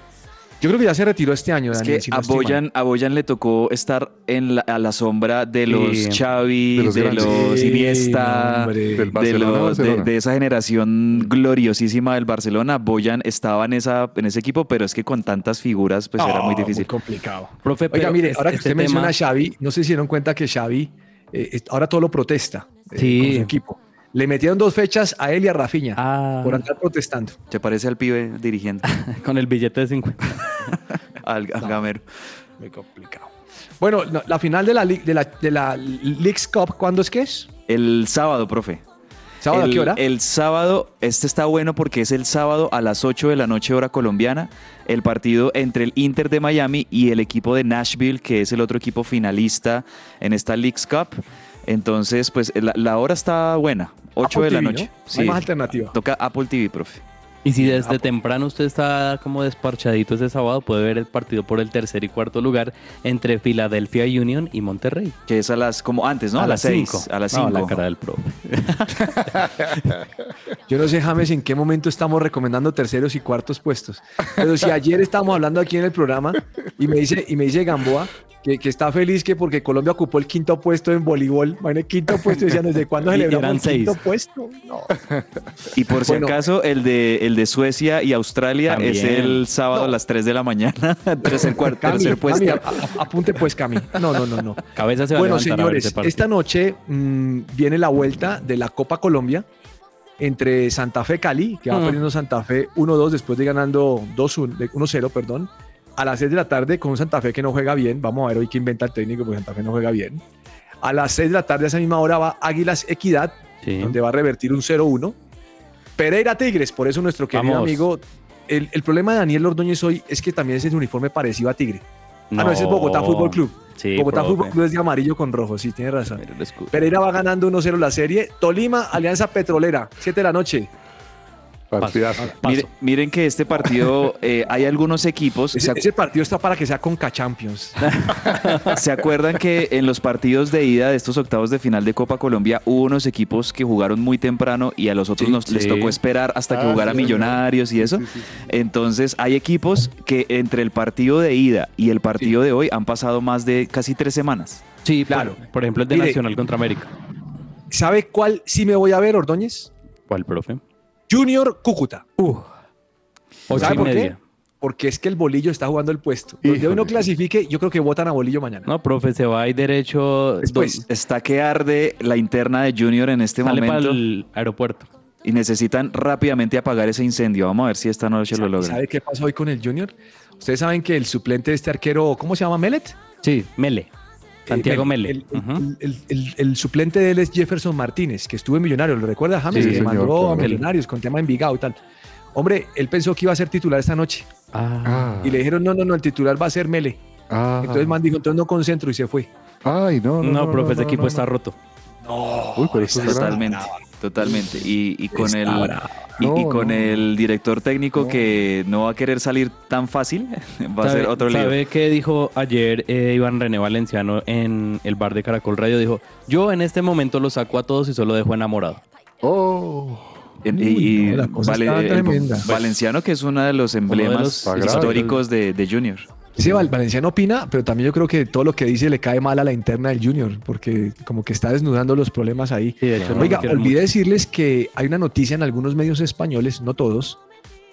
S3: Yo creo que ya se retiró este año,
S4: Es
S3: Daniel,
S4: que
S3: si no
S4: a. Boyan, a Boyan le tocó estar en la, a la sombra de los
S5: Sí.
S4: Xavi,
S6: De los
S4: de los Iniesta.
S6: Del
S4: de, de- esa generación gloriosísima del Barcelona. Boyan estaba en, esa, en ese equipo, pero es que con tantas figuras pues era muy
S3: Ah,
S4: difícil.
S3: complicado.
S5: Profe,
S3: Oiga,
S5: pero
S3: mire,
S5: es-
S3: ahora que
S5: este
S3: usted menciona a Xavi, no sé si se dieron cuenta que Xavi eh, es- ahora todo lo protesta eh,
S5: Sí.
S3: con su equipo. Le metieron dos fechas a él y a Rafinha
S5: Ah,
S3: por andar protestando.
S4: ¿Te parece al pibe dirigiendo?
S5: con el billete de 50.
S4: al, al gamero.
S3: Muy complicado. Bueno, no, la final de la, League- de la, de la Leagues Cup, ¿cuándo es que es?
S4: El sábado, profe.
S3: ¿Sábado
S4: el,
S3: a qué hora?
S4: El sábado, este está bueno porque es el sábado a las 8 de la noche hora colombiana, el partido entre el Inter de Miami y el equipo de Nashville, que es el otro equipo finalista en esta Leagues Cup. Entonces, pues la, la hora está buena, 8
S3: Apple
S4: de la noche.
S3: ¿no? Hay más alternativa.
S4: Toca Apple TV, profe.
S5: Y si desde temprano usted está como desparchadito ese sábado, puede ver el partido por el tercer y cuarto lugar entre Philadelphia Union y Monterrey.
S4: Que es a las, como antes, ¿no? A, las 6,
S5: cinco.
S4: a las
S5: No,
S4: 5.
S5: la cara del profe.
S3: Yo no sé, James, en qué momento estamos recomendando terceros y cuartos puestos. Pero si ayer estábamos hablando aquí en el programa y me dice, y me dice Gamboa que, que está feliz que porque Colombia ocupó el quinto puesto en voleibol. Bueno, el quinto puesto, decían, ¿desde cuándo celebramos
S5: eran
S3: el quinto
S5: seis.
S3: puesto? No.
S4: Y por si
S3: Bueno.
S4: acaso, el de, el de Suecia y Australia es
S5: También.
S4: el sábado a las 3 de la mañana. tercer, cuarto,
S3: Cami,
S4: tercer puesto.
S3: Cami, a- a- apunte pues, Cami. No, no, no, no.
S5: Cabeza se va
S3: Bueno,
S5: a a
S3: señores,
S5: ese partido.
S3: esta noche mm, viene la vuelta de la Copa Colombia entre Santa Fe Cali, que va
S5: Mm.
S3: perdiendo Santa Fe 1-2 después de ganando 2-1, de 1-0, perdón, a las 6 de la tarde con un Santa Fe que no juega bien. Vamos a ver hoy qué inventa el técnico, porque Santa Fe no juega bien. A las 6 de la tarde, a esa misma hora, va Águilas Equidad,
S5: Sí.
S3: donde va a revertir un 0-1. Pereira Tigres, por eso nuestro querido
S5: Vamos.
S3: amigo. El, el problema de Daniel Ordóñez hoy es que también es el uniforme parecido a Tigre. Ah, no, ese es Bogotá Fútbol Club.
S5: Sí,
S3: Bogotá
S5: profe.
S3: Fútbol Club es de amarillo con rojo, sí, tiene razón. Pereira va ganando 1-0 la serie. Tolima, Alianza Petrolera, 7 de la noche.
S6: Partidazo.
S4: Miren que este partido, eh, hay algunos equipos,
S3: Ese,
S4: ¿se, acu-
S3: ese partido está para que sea con Champions.
S4: se acuerdan que en los partidos de ida de estos octavos de final de Copa Colombia hubo unos equipos que jugaron muy temprano y a los otros
S3: Sí,
S4: nos, les tocó esperar hasta que
S6: Ah,
S4: jugara
S6: sí.
S4: Millonarios y eso?
S6: Sí, sí, sí.
S4: Entonces hay equipos que entre el partido de ida y el partido de hoy han pasado más de casi tres semanas.
S5: Sí,
S3: Claro.
S5: Por, por ejemplo, el de
S3: Mire.
S5: Nacional contra América.
S3: ¿Sabe cuál sí me voy a ver, Ordóñez?
S5: ¿Cuál, profe?
S3: Junior Cúcuta.
S5: Ocho
S3: ¿Sabe por qué? Porque es que el bolillo está jugando el puesto. Donde hoy no clasifique, yo creo que votan a bolillo mañana.
S5: No, profe, se va ahí derecho.
S3: Después.
S4: Está que arde la interna de Junior en este
S5: sale para
S4: momento
S5: el aeropuerto.
S4: y necesitan rápidamente apagar ese incendio. Vamos a ver si esta noche lo
S3: ¿Sabe-
S4: logran.
S3: ¿Sabe qué pasó hoy con el Junior? Ustedes saben que el suplente de este arquero, ¿cómo se llama? ¿Melet?
S5: Sí, Mele. Santiago
S3: Eh,
S5: Mele.
S3: El, el-
S5: Ujú.
S3: el- el- el suplente de él es Jefferson Martínez, que estuvo en Millonarios. ¿Lo recuerda, James?
S6: Sí,
S3: que
S6: señor,
S3: mandó a. Millonarios con tema Envigado y tal. Hombre, él pensó que iba a ser titular esta noche.
S5: Ah,
S3: Y le dijeron, no, no, no, el titular va a ser Mele.
S6: ah.
S3: Entonces man dijo, entonces no concentro y se fue.
S6: Ay, no, no.
S5: no, profe, ese
S6: no,
S5: equipo
S6: no,
S5: está
S6: no.
S5: roto.
S6: Uy, pero eso es grave.
S4: Totalmente, totalmente. Y, y con
S3: Está
S4: el y, con
S6: no.
S4: el director técnico
S6: No.
S4: que no va a querer salir tan fácil, va a
S5: ¿Sabe,
S4: ser otro lío.
S5: ¿Sabe qué dijo ayer eh, Iván René Valenciano en el bar de Caracol Radio? Dijo, yo en este momento los saco a todos y solo dejo enamorado.
S6: Oh,
S3: Uy,
S4: y
S3: no, la cosa
S4: Vale-
S3: está
S4: el
S3: tremenda.
S4: Valenciano, que es uno de los emblemas
S5: los
S4: históricos de, de Junior.
S3: Sí, Val- Valenciano opina, pero también yo creo que todo lo que dice le cae mal a la interna del Junior, porque como que está desnudando los problemas ahí.
S5: Sí, de hecho, no
S3: Oiga, olvidé decirles que hay una noticia en algunos medios españoles, no todos,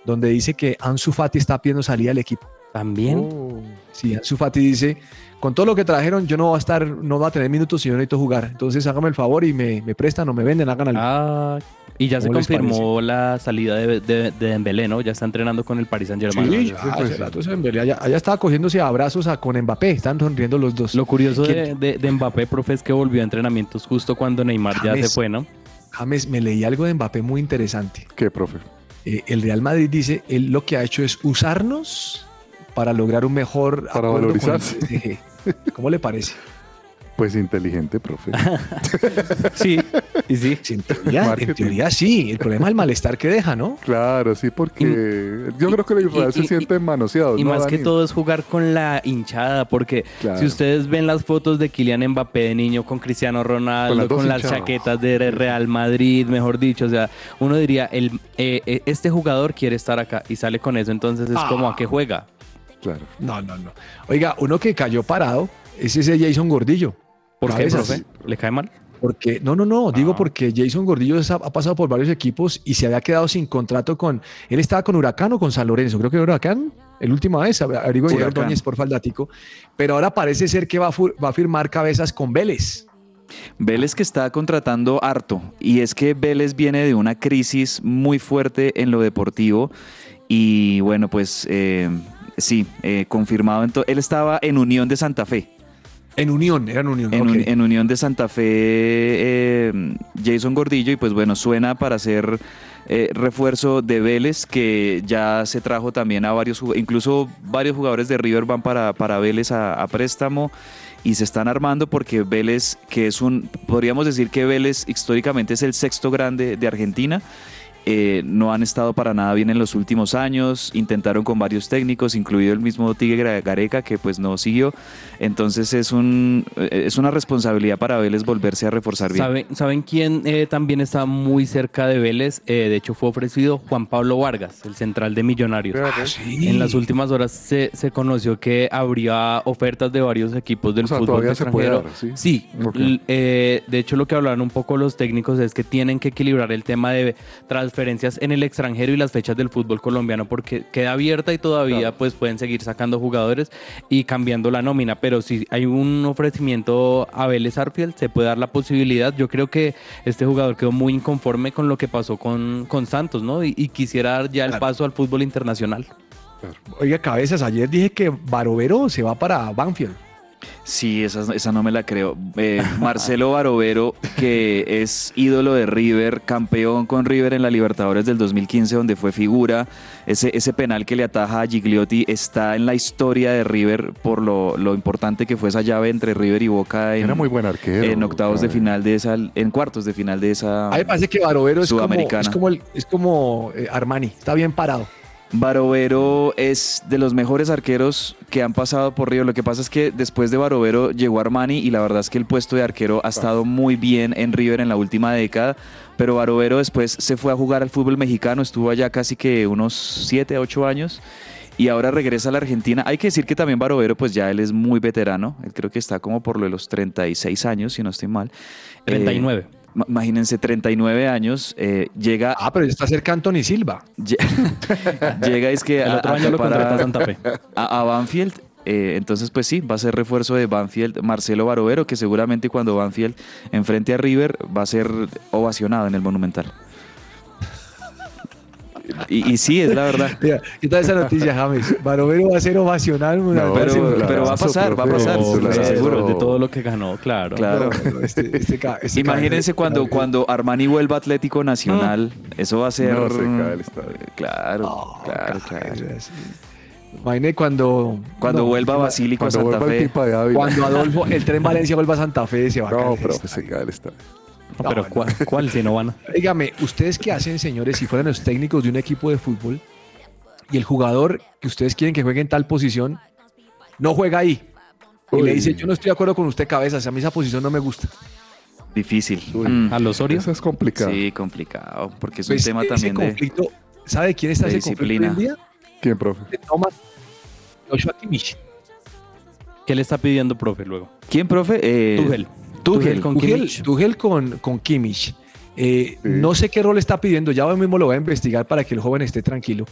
S3: donde dice que Ansu Fati está pidiendo salida del equipo.
S5: También.
S6: oh.
S3: Sí, Ansu Fati dice, con todo lo que trajeron, yo no voy a estar, no voy a tener minutos y yo necesito jugar. Entonces hágame el favor y me, me prestan o me venden, hagan algo.
S5: Ah, y ya se
S3: ¿Cómo les
S5: confirmó la salida de, de, de Dembélé, ¿no? Ya está entrenando con el Paris Saint Germain.
S3: Sí,
S6: ya,
S3: ya,
S6: pues,
S3: rato embelea. allá, allá estaba cogiéndose a abrazos a- con Mbappé, están sonriendo los dos.
S5: Lo curioso de, de, de Mbappé, profe, es que volvió a entrenamientos justo cuando Neymar ya se fue, ¿no?
S3: James, me leí algo de Mbappé muy interesante.
S6: ¿Qué, profe?
S3: Eh, el Real Madrid dice, él lo que ha hecho es usarnos para lograr un mejor
S6: Para
S3: el
S6: valorizarse.
S3: ¿Cómo le parece?
S6: Pues inteligente, profe.
S5: Sí, y sí.
S3: Sí, en, teoría, en
S6: Marketing.
S3: teoría sí. El problema es el malestar que deja, ¿no?
S6: Claro, sí, porque yo creo que el Israel
S5: y-
S6: se siente manoseado.
S5: Y
S6: ¿no,
S5: más que todo es jugar con la hinchada, porque
S6: Claro.
S5: si ustedes ven las fotos de Kylian Mbappé de niño con Cristiano Ronaldo,
S6: Con
S5: con
S6: las
S5: chaquetas de Real Madrid, mejor dicho, o sea, uno diría, el, eh, eh, este jugador quiere estar acá y sale con eso, entonces es como a qué juega.
S6: Claro.
S3: No, no, no. Oiga, uno que cayó parado es ese Jason Gordillo.
S5: ¿Por qué, profe? ¿Le cae mal?
S3: Porque, no, no, no, digo
S5: Ah.
S3: porque Jason Gordillo ha, ha pasado por varios equipos y se había quedado sin contrato con. Él estaba con Huracán o con San Lorenzo, creo que Huracán, el última vez, abrigo
S4: Huracán.
S3: Ordóñez por faldático. Pero ahora parece ser que va a, fu- va a firmar cabezas con Vélez.
S4: Vélez que está contratando harto y es que Vélez viene de una crisis muy fuerte en lo deportivo y bueno pues eh, sí, eh, confirmado. ento- él estaba en Unión de Santa Fe.
S3: En Unión, Unión.
S4: En,
S3: ok.
S4: un- en Unión de Santa Fe, eh, Jason Gordillo, y pues bueno, suena para ser eh, refuerzo de Vélez, que ya se trajo también a varios, incluso varios jugadores de River van para, para Vélez a, a préstamo. Y se están armando porque Vélez, que es un, podríamos decir que Vélez históricamente es el sexto grande de Argentina, eh, no han estado para nada bien en los últimos años, intentaron con varios técnicos, incluido el mismo Tigre Gareca, que pues no siguió. Entonces es, un, eh, es una responsabilidad para Vélez volverse a reforzar bien.
S5: ¿Saben, ¿saben quién eh, también está muy cerca de Vélez? Eh, de hecho, fue ofrecido Juan Pablo Vargas, el central de Millonarios.
S3: Ah, Sí.
S5: En las últimas horas se, se conoció que habría ofertas de varios equipos del
S6: O sea,
S5: fútbol
S6: todavía se puede
S5: extranjero.
S6: dar, ¿sí? Ok.
S5: l- eh, de hecho lo que hablaron un poco los técnicos es que tienen que equilibrar el tema de transferencias en el extranjero y las fechas del fútbol colombiano porque queda abierta y todavía
S6: Claro.
S5: pues pueden seguir sacando jugadores y cambiando la nómina, pero si hay un ofrecimiento a Vélez Arfield se puede dar la posibilidad. Yo creo que este jugador quedó muy inconforme con lo que pasó con, con Santos, ¿no? Y, y quisiera dar ya el
S3: Claro.
S5: paso al fútbol internacional.
S3: Oiga, cabezas, ayer dije que Barovero se va para Banfield.
S4: Sí, esa, esa no me la creo. Eh, Marcelo Barovero, que es ídolo de River, campeón con River en la Libertadores del 2015, donde fue figura. Ese, ese penal que le ataja a Gigliotti está en la historia de River por lo, lo importante que fue esa llave entre River y Boca en,
S6: Era muy buen arquero.
S4: en octavos de final de esa, en cuartos de final de esa.
S3: A mí me parece que Barovero es como, es como, el- es como eh, Armani, está bien parado.
S4: Barovero es de los mejores arqueros que han pasado por River. Lo que pasa es que después de Barovero llegó Armani y la verdad es que el puesto de arquero ha estado muy bien en River en la última década. Pero Barovero después se fue a jugar al fútbol mexicano, estuvo allá casi que unos 7, 8 años y ahora regresa a la Argentina. Hay que decir que también Barovero, pues ya él es muy veterano. Él creo que está como por lo de los 36 años, si no estoy mal. Eh,
S5: 39.
S4: ma- imagínense, 39 años. eh, llega
S3: Ah, pero ya está cerca Anthony Silva.
S4: Lle- Llega es que
S5: El
S4: a,
S5: otro
S4: a
S5: año lo contrata
S4: a-
S5: Santa Fe.
S4: a, a Banfield. eh, entonces, pues sí, va a ser refuerzo de Banfield Marcelo Barovero, que seguramente cuando Banfield enfrente a River va a ser ovacionado en el Monumental. Y, y sí, es la verdad.
S3: Mira, ¿Qué tal esa noticia, James? Barovero va a ser ovacional.
S6: No,
S4: pero-
S3: ser-
S4: pero va a pasar, va a pasar,
S6: claro.
S4: aseguro.
S5: de todo lo que ganó, claro.
S4: Claro.
S3: Este- este este
S4: Imagínense cuando, cuando Armani vuelva a Atlético Nacional. Eso va a ser.
S6: No, se cae el estadio.
S4: Claro,
S3: No,
S4: claro, claro.
S3: Imagine cuando.
S4: Cuando
S3: no,
S4: vuelva Basílico a
S6: Cuando
S4: Santa
S6: vuelva el
S4: Fe.
S3: Cuando Adolfo, el tren Valencia vuelva a Santa Fe, se va a caer
S6: No,
S3: estadio.
S6: se cae el estadio.
S5: No, pero
S3: No,
S5: ¿cuál, cuál si no van a?
S3: Dígame, ¿ustedes qué hacen, señores, si fueran los técnicos de un equipo de fútbol y el jugador que ustedes quieren que juegue en tal posición no juega ahí? Y le dice, yo no estoy de acuerdo con usted, cabezas, a mí esa posición no me gusta.
S4: Difícil. Mm.
S5: ¿A los Osorio?
S6: Eso es complicado.
S4: Sí, complicado. Porque es
S3: Pues,
S4: un tema
S3: ese
S4: también de.
S3: ¿sabe de quién está ese conflicto
S4: disciplina.
S3: hoy en día?
S6: ¿Quién, profe?
S3: De Thomas Joshua Kimmich.
S5: ¿Qué le está pidiendo, profe, luego?
S4: ¿Quién, profe? Eh,
S5: Tuchel.
S4: Tuchel.
S5: con
S3: Tuchel,
S5: Kimmich.
S3: Tuchel con, con Kimmich. Eh,
S6: Sí.
S3: No sé qué rol está pidiendo, ya hoy mismo lo voy a investigar para que el joven esté tranquilo.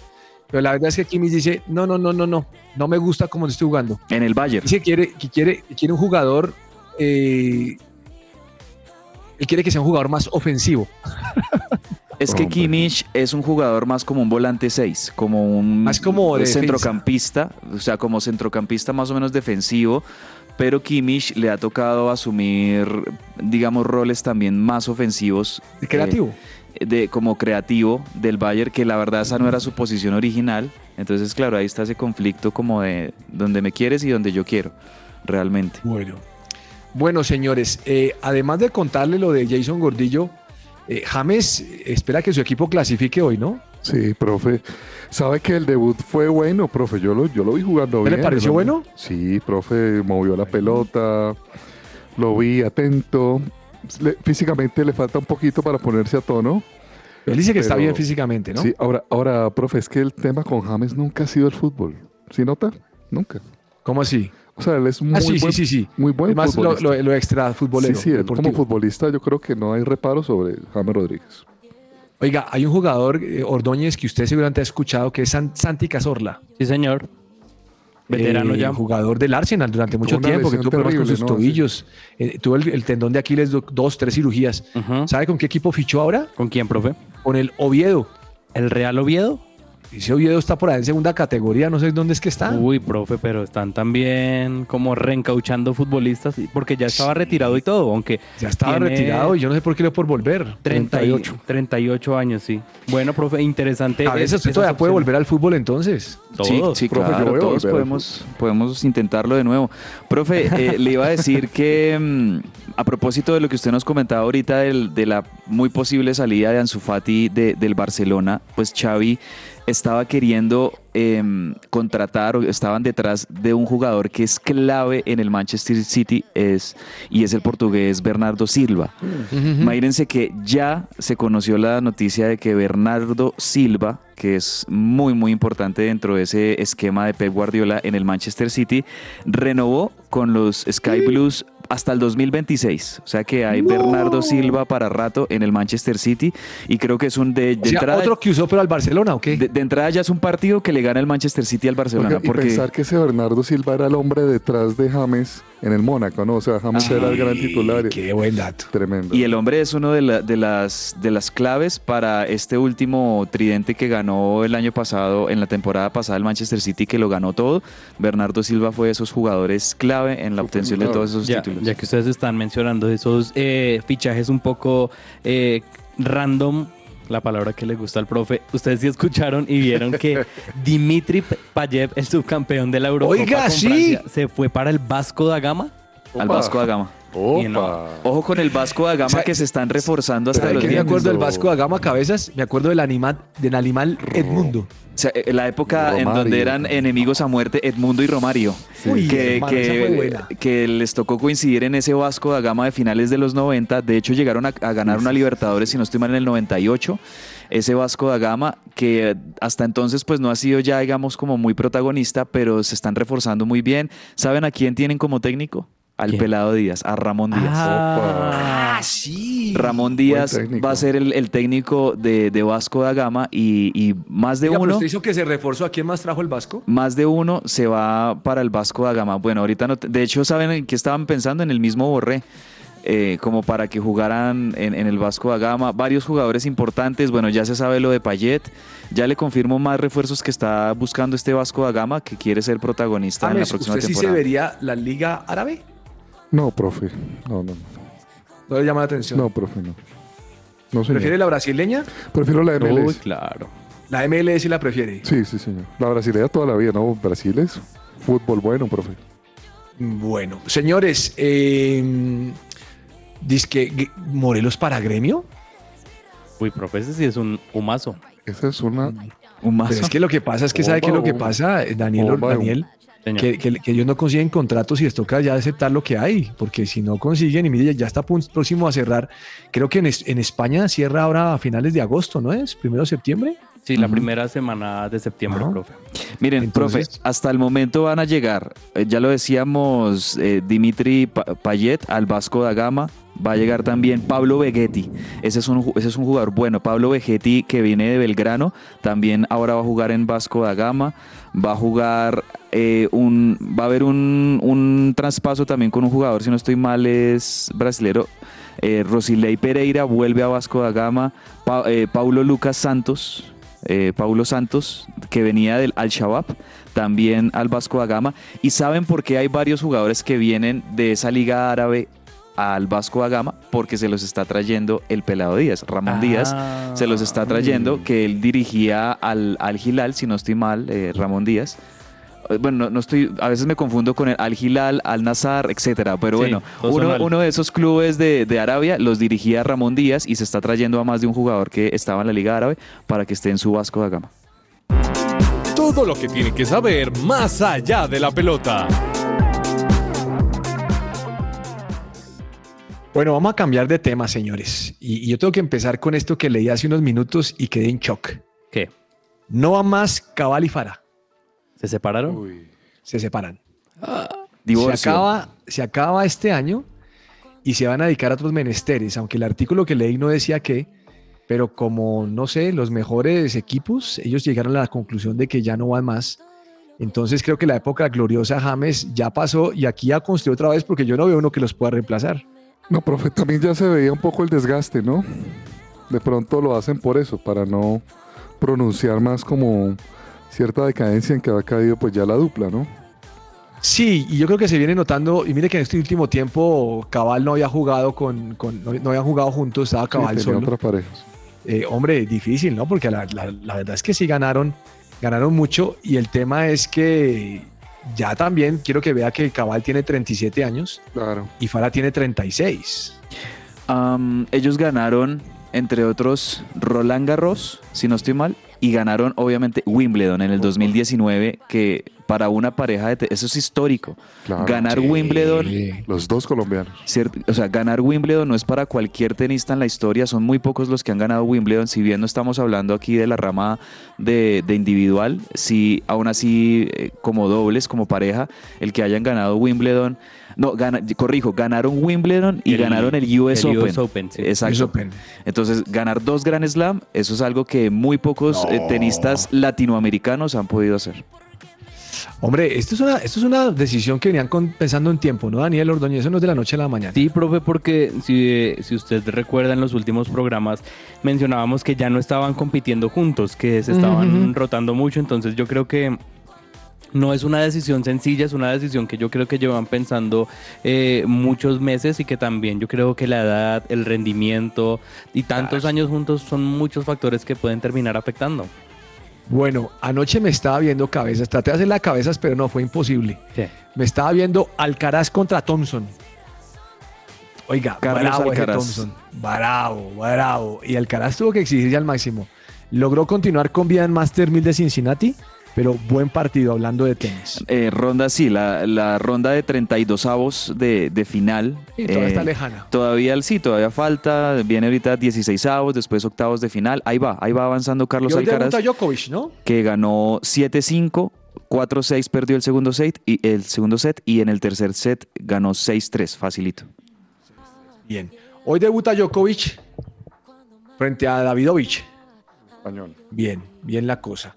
S3: Pero la verdad es que Kimmich dice, no, no, no, no, no, no me gusta cómo estoy jugando.
S4: En el Bayern.
S3: Dice que quiere, que quiere, que quiere un jugador, eh, él quiere que sea un jugador más ofensivo.
S4: Es que. Kimmich es un jugador más como un volante 6, como un
S3: Más como de
S4: centrocampista, o sea, como centrocampista más o menos defensivo, pero Kimmich le ha tocado asumir, digamos, roles también más ofensivos.
S3: de creativo.
S4: eh, de, como creativo del Bayern, que la verdad esa no era su posición original. Entonces, claro, ahí está ese conflicto como de donde me quieres y donde yo quiero, realmente.
S3: Bueno. Bueno, señores, eh, además de contarle lo de Jason Gordillo, eh, James espera que su equipo clasifique hoy, ¿no?
S6: Sí, profe. ¿Sabe que el debut fue bueno, profe? Yo lo, yo lo vi jugando
S3: ¿Qué le
S6: bien.
S3: pareció
S6: ¿no?
S3: bueno?
S6: Sí, profe, movió la pelota, lo vi atento. Le- físicamente le falta un poquito para ponerse a tono.
S3: Él dice que está bien físicamente, ¿no?
S6: Sí, ahora, ahora, profe, es que el tema con James nunca ha sido el fútbol. ¿Sí nota? Nunca.
S3: ¿Cómo así?
S6: O sea, él es muy
S3: ah, sí,
S6: buen,
S3: sí, sí, sí.
S6: muy buen
S3: Es más lo,
S6: futbolista.
S3: lo- lo extra futbolero.
S6: sí, sí, él como futbolista yo creo que no hay reparo sobre James Rodríguez.
S3: Oiga, hay un jugador, eh, Ordóñez, que usted seguramente ha escuchado, que es San- Santi Cazorla.
S5: Sí, señor. Veterano
S3: Eh,
S5: ya.
S3: Jugador del Arsenal durante mucho
S6: una
S3: tiempo, que tuvo problemas con sus
S6: ¿no?
S3: tobillos. Eh, tuvo el, el tendón de Aquiles, do- dos, tres cirugías. ¿Sabe con qué equipo fichó ahora?
S5: ¿Con quién, profe?
S3: Con el Oviedo.
S5: ¿El Real Oviedo?
S3: Ese Oviedo está por ahí en segunda categoría, no sé dónde es que está.
S5: Uy, profe, pero están también como reencauchando futbolistas, porque ya estaba retirado y todo, aunque
S3: ya estaba retirado y yo no sé por qué le por volver.
S5: 38, 38 años, sí. Bueno, profe, interesante.
S3: A veces
S5: es-
S3: usted todavía puede volver al fútbol entonces.
S4: Sí,
S5: Todos.
S4: sí,
S6: profe,
S4: claro, todos podemos, podemos intentarlo de nuevo. Profe, eh, le iba a decir que mm, a propósito de lo que usted nos comentaba ahorita del- de la muy posible salida de Ansu Fati de- del Barcelona, pues Xavi estaba queriendo em, contratar o estaban detrás de un jugador que es clave en el Manchester City es, y es el portugués Bernardo Silva. Imagínense que ya se conoció la noticia de que Bernardo Silva, que es muy muy importante dentro de ese esquema de Pep Guardiola en el Manchester City, renovó con los Sky Blues hasta el 2026. O sea que hay Bernardo Silva para rato en el Manchester City y creo que es un de, de
S3: O sea,
S4: entrada.
S3: otro que usó pero al Barcelona, ¿o qué?
S4: De, de entrada ya es un partido que le gana el Manchester City al Barcelona.
S6: Y
S4: porque
S6: pensar que ese Bernardo Silva era el hombre detrás de James en el Mónaco, ¿no? O sea, James era el gran titular.
S3: Qué buen dato.
S6: Tremendo.
S4: Y el hombre es uno de, la- de las, de las claves para este último tridente que ganó el año pasado, en la temporada pasada el Manchester City, que lo ganó todo. Bernardo Silva fue de esos jugadores clave en la obtención de todos esos
S5: Ya,
S4: títulos.
S5: ya que ustedes están mencionando esos eh, fichajes un poco eh, random, la palabra que le gusta al profe, ustedes sí escucharon y vieron que Dimitri Payev, el subcampeón de la Eurocopa
S3: Oiga,
S5: con
S3: sí.
S5: Francia, se fue para el Vasco da Gama.
S4: Al. Vasco da Gama.
S5: No.
S4: Ojo con el Vasco da Gama
S3: O sea,
S4: que se están reforzando hasta
S3: ¿Sabe
S4: los
S3: qué me acuerdo del. Vasco da Gama Cabezas? Me acuerdo del animal, del animal Edmundo.
S4: O sea, en la época en donde eran enemigos a muerte Edmundo y Romario.
S3: Uy,
S4: que,
S3: hermano,
S4: les tocó coincidir en ese Vasco da Gama de finales de los 90. De hecho, llegaron a, a ganar una Libertadores, si no estoy mal, en el 98. Ese Vasco da Gama, que hasta entonces pues no ha sido ya, digamos, como muy protagonista, pero se están reforzando muy bien. ¿Saben a quién tienen como técnico? Al
S5: ¿Quién?
S4: Pelado Díaz, a Ramón Díaz.
S5: Ah,
S3: sí.
S4: Ramón Díaz va a ser el, el técnico de, de Vasco da Gama y, y más de
S3: Oiga,
S4: uno...
S3: usted hizo que se reforzó. ¿A quién más trajo el Vasco?
S4: Más de uno se va para el Vasco da Gama. Bueno, ahorita no. te- De hecho, ¿saben en qué estaban pensando? En el mismo Borré. eh, como para que jugaran en, en el Vasco da Gama. Varios jugadores importantes, bueno, ya se sabe lo de Payet, ya le confirmo más refuerzos que está buscando este Vasco da Gama, que quiere ser protagonista en la próxima
S3: ¿usted sí se
S4: temporada.
S3: vería la Liga Árabe?
S6: No, profe. No, no.
S3: ¿No le llama la atención?
S6: No, profe, no. No, señor.
S3: ¿Prefiere la brasileña?
S6: Prefiero la MLS.
S5: Uy, claro.
S3: La MLS la prefiere.
S6: Sí, sí, señor. La brasileña toda la vida, ¿no? Brasil es fútbol bueno, profe.
S3: Bueno, señores, eh, dice que Morelos para gremio.
S5: Uy, profe, ese sí es un humazo.
S6: Esa es una...
S4: Un mazo.
S3: Pero es que lo que pasa es que, ¿sabe qué es lo que pasa, Daniel?
S6: Bomba,
S3: Daniel. Que, que- que ellos no consiguen contratos y les toca ya aceptar lo que hay, porque si no consiguen, y mire, ya está próximo a cerrar, creo que en, en España cierra ahora a finales de agosto, ¿no es? Primero de septiembre.
S5: Sí, la primera semana de septiembre,
S3: Ajá.
S5: profe.
S4: Miren,
S3: Entonces-
S4: profe, hasta el momento van a llegar, eh, ya lo decíamos, eh, Dimitri Pa- Payet al Vasco da Gama, va a llegar también Pablo Vegetti, ese es, un, ese es un jugador bueno, Pablo Vegetti que viene de Belgrano, también ahora va a jugar en Vasco da Gama, va a jugar eh, un, va a haber un, un traspaso también con un jugador, si no estoy mal, es brasilero, eh, Rosilei Pereira vuelve a Vasco da Gama, eh, Paulo Lucas Santos, eh, Paulo Santos, que venía del Al-Shabaab, también al Vasco da Gama. ¿Y saben por qué hay varios jugadores que vienen de esa liga árabe al Vasco da Gama? Porque se los está trayendo el Pelado Díaz, Ramón Díaz.
S5: Ah.
S4: Se los está trayendo, que él dirigía al, al Hilal, si no estoy mal, eh, Ramón Díaz. Eh, Bueno, no, no estoy, a veces me confundo con el Al Hilal, Al Nazar, etcétera. Pero
S5: Sí,
S4: bueno, uno, uno de esos clubes de, de Arabia los dirigía Ramón Díaz y se está trayendo a más de un jugador que estaba en la Liga Árabe para que esté en su Vasco da Gama.
S1: Todo lo que tiene que saber más allá de la pelota.
S3: Bueno, vamos a cambiar de tema, señores. Y, y yo tengo que empezar con esto que leí hace unos minutos y quedé en shock.
S5: ¿Qué?
S3: No va más Cabal y Fara.
S5: ¿Se separaron?
S6: Uy.
S3: Se separan.
S4: Divorcio.
S3: Se acaba, se acaba este año y se van a dedicar a otros menesteres, aunque el artículo que leí no decía qué, pero como, no sé, los mejores equipos, ellos llegaron a la conclusión de que ya no van más. Entonces creo que la época gloriosa James ya pasó y aquí ya construyó otra vez porque yo no veo uno que los pueda reemplazar.
S6: No, profe, también ya se veía un poco el desgaste, ¿no? De pronto lo hacen por eso, para no pronunciar más como cierta decadencia en que ha caído pues ya la dupla, ¿no?
S3: Sí, y yo creo que se viene notando, y mire que en este último tiempo Cabal no había jugado con, con- no, no habían jugado juntos, estaba Cabal
S6: Sí,
S3: solo. Eh, hombre, difícil, ¿no? Porque la, la- la verdad es que sí ganaron, ganaron mucho y el tema es que ya también quiero que vea que Cabal tiene 37 años
S6: Claro.
S3: y Fara tiene 36.
S4: Am, ellos ganaron, entre otros, Roland Garros, si no estoy mal, y ganaron obviamente Wimbledon en el 2019, que para una pareja de... Eso es histórico.
S6: Claro.
S4: Ganar Wimbledon
S6: Los dos colombianos.
S4: O sea, ganar Wimbledon no es para cualquier tenista en la historia, son muy pocos los que han ganado Wimbledon, si bien no estamos hablando aquí de la rama de, de individual, si aún así eh, como dobles, como pareja, el que hayan ganado Wimbledon, no, gana- corrijo, ganaron Wimbledon y
S5: El-
S4: ganaron el US
S5: el
S4: Open.
S5: US Open, sí.
S4: Exacto.
S3: US Open.
S4: Entonces, ganar dos Grand Slam, eso es algo que muy pocos eh, tenistas latinoamericanos han podido hacer.
S3: Hombre, esto es una, esto es una decisión que venían con- pensando en tiempo, ¿no, Daniel Ordóñez? Eso no es de la noche a la mañana.
S5: Sí, profe, porque si, si usted recuerda en los últimos programas mencionábamos que ya no estaban compitiendo juntos, que se estaban rotando mucho, entonces yo creo que no es una decisión sencilla, es una decisión que yo creo que llevan pensando eh, muchos meses y que también yo creo que la edad, el rendimiento y tantos años juntos son muchos factores que pueden terminar afectando.
S3: Bueno, anoche me estaba viendo cabezas, traté de hacer las cabezas, pero no, fue imposible. Me estaba viendo Alcaraz contra Thompson. Oiga,
S4: Carlos
S3: bravo
S4: Alcaraz.
S3: Thompson. Bravo, bravo. Y Alcaraz tuvo que exigirse al máximo. Logró continuar con vida en Master 1000 de Cincinnati, pero buen partido hablando de tenis.
S4: Eh, ronda, sí, la, la ronda de 32 avos de, de final.
S3: Y todavía
S4: eh,
S3: está lejana.
S4: Todavía sí, todavía falta. Viene ahorita 16 avos, después octavos de final. Ahí va, ahí va avanzando Carlos Alcaraz,
S3: debuta Djokovic, ¿no?
S4: que ganó 7-5, 4-6 perdió el segundo set y el segundo set y en el tercer set ganó 6-3, facilito.
S3: Bien. Hoy debuta Djokovic frente a Davidovich.
S6: Español.
S3: Bien, bien la cosa.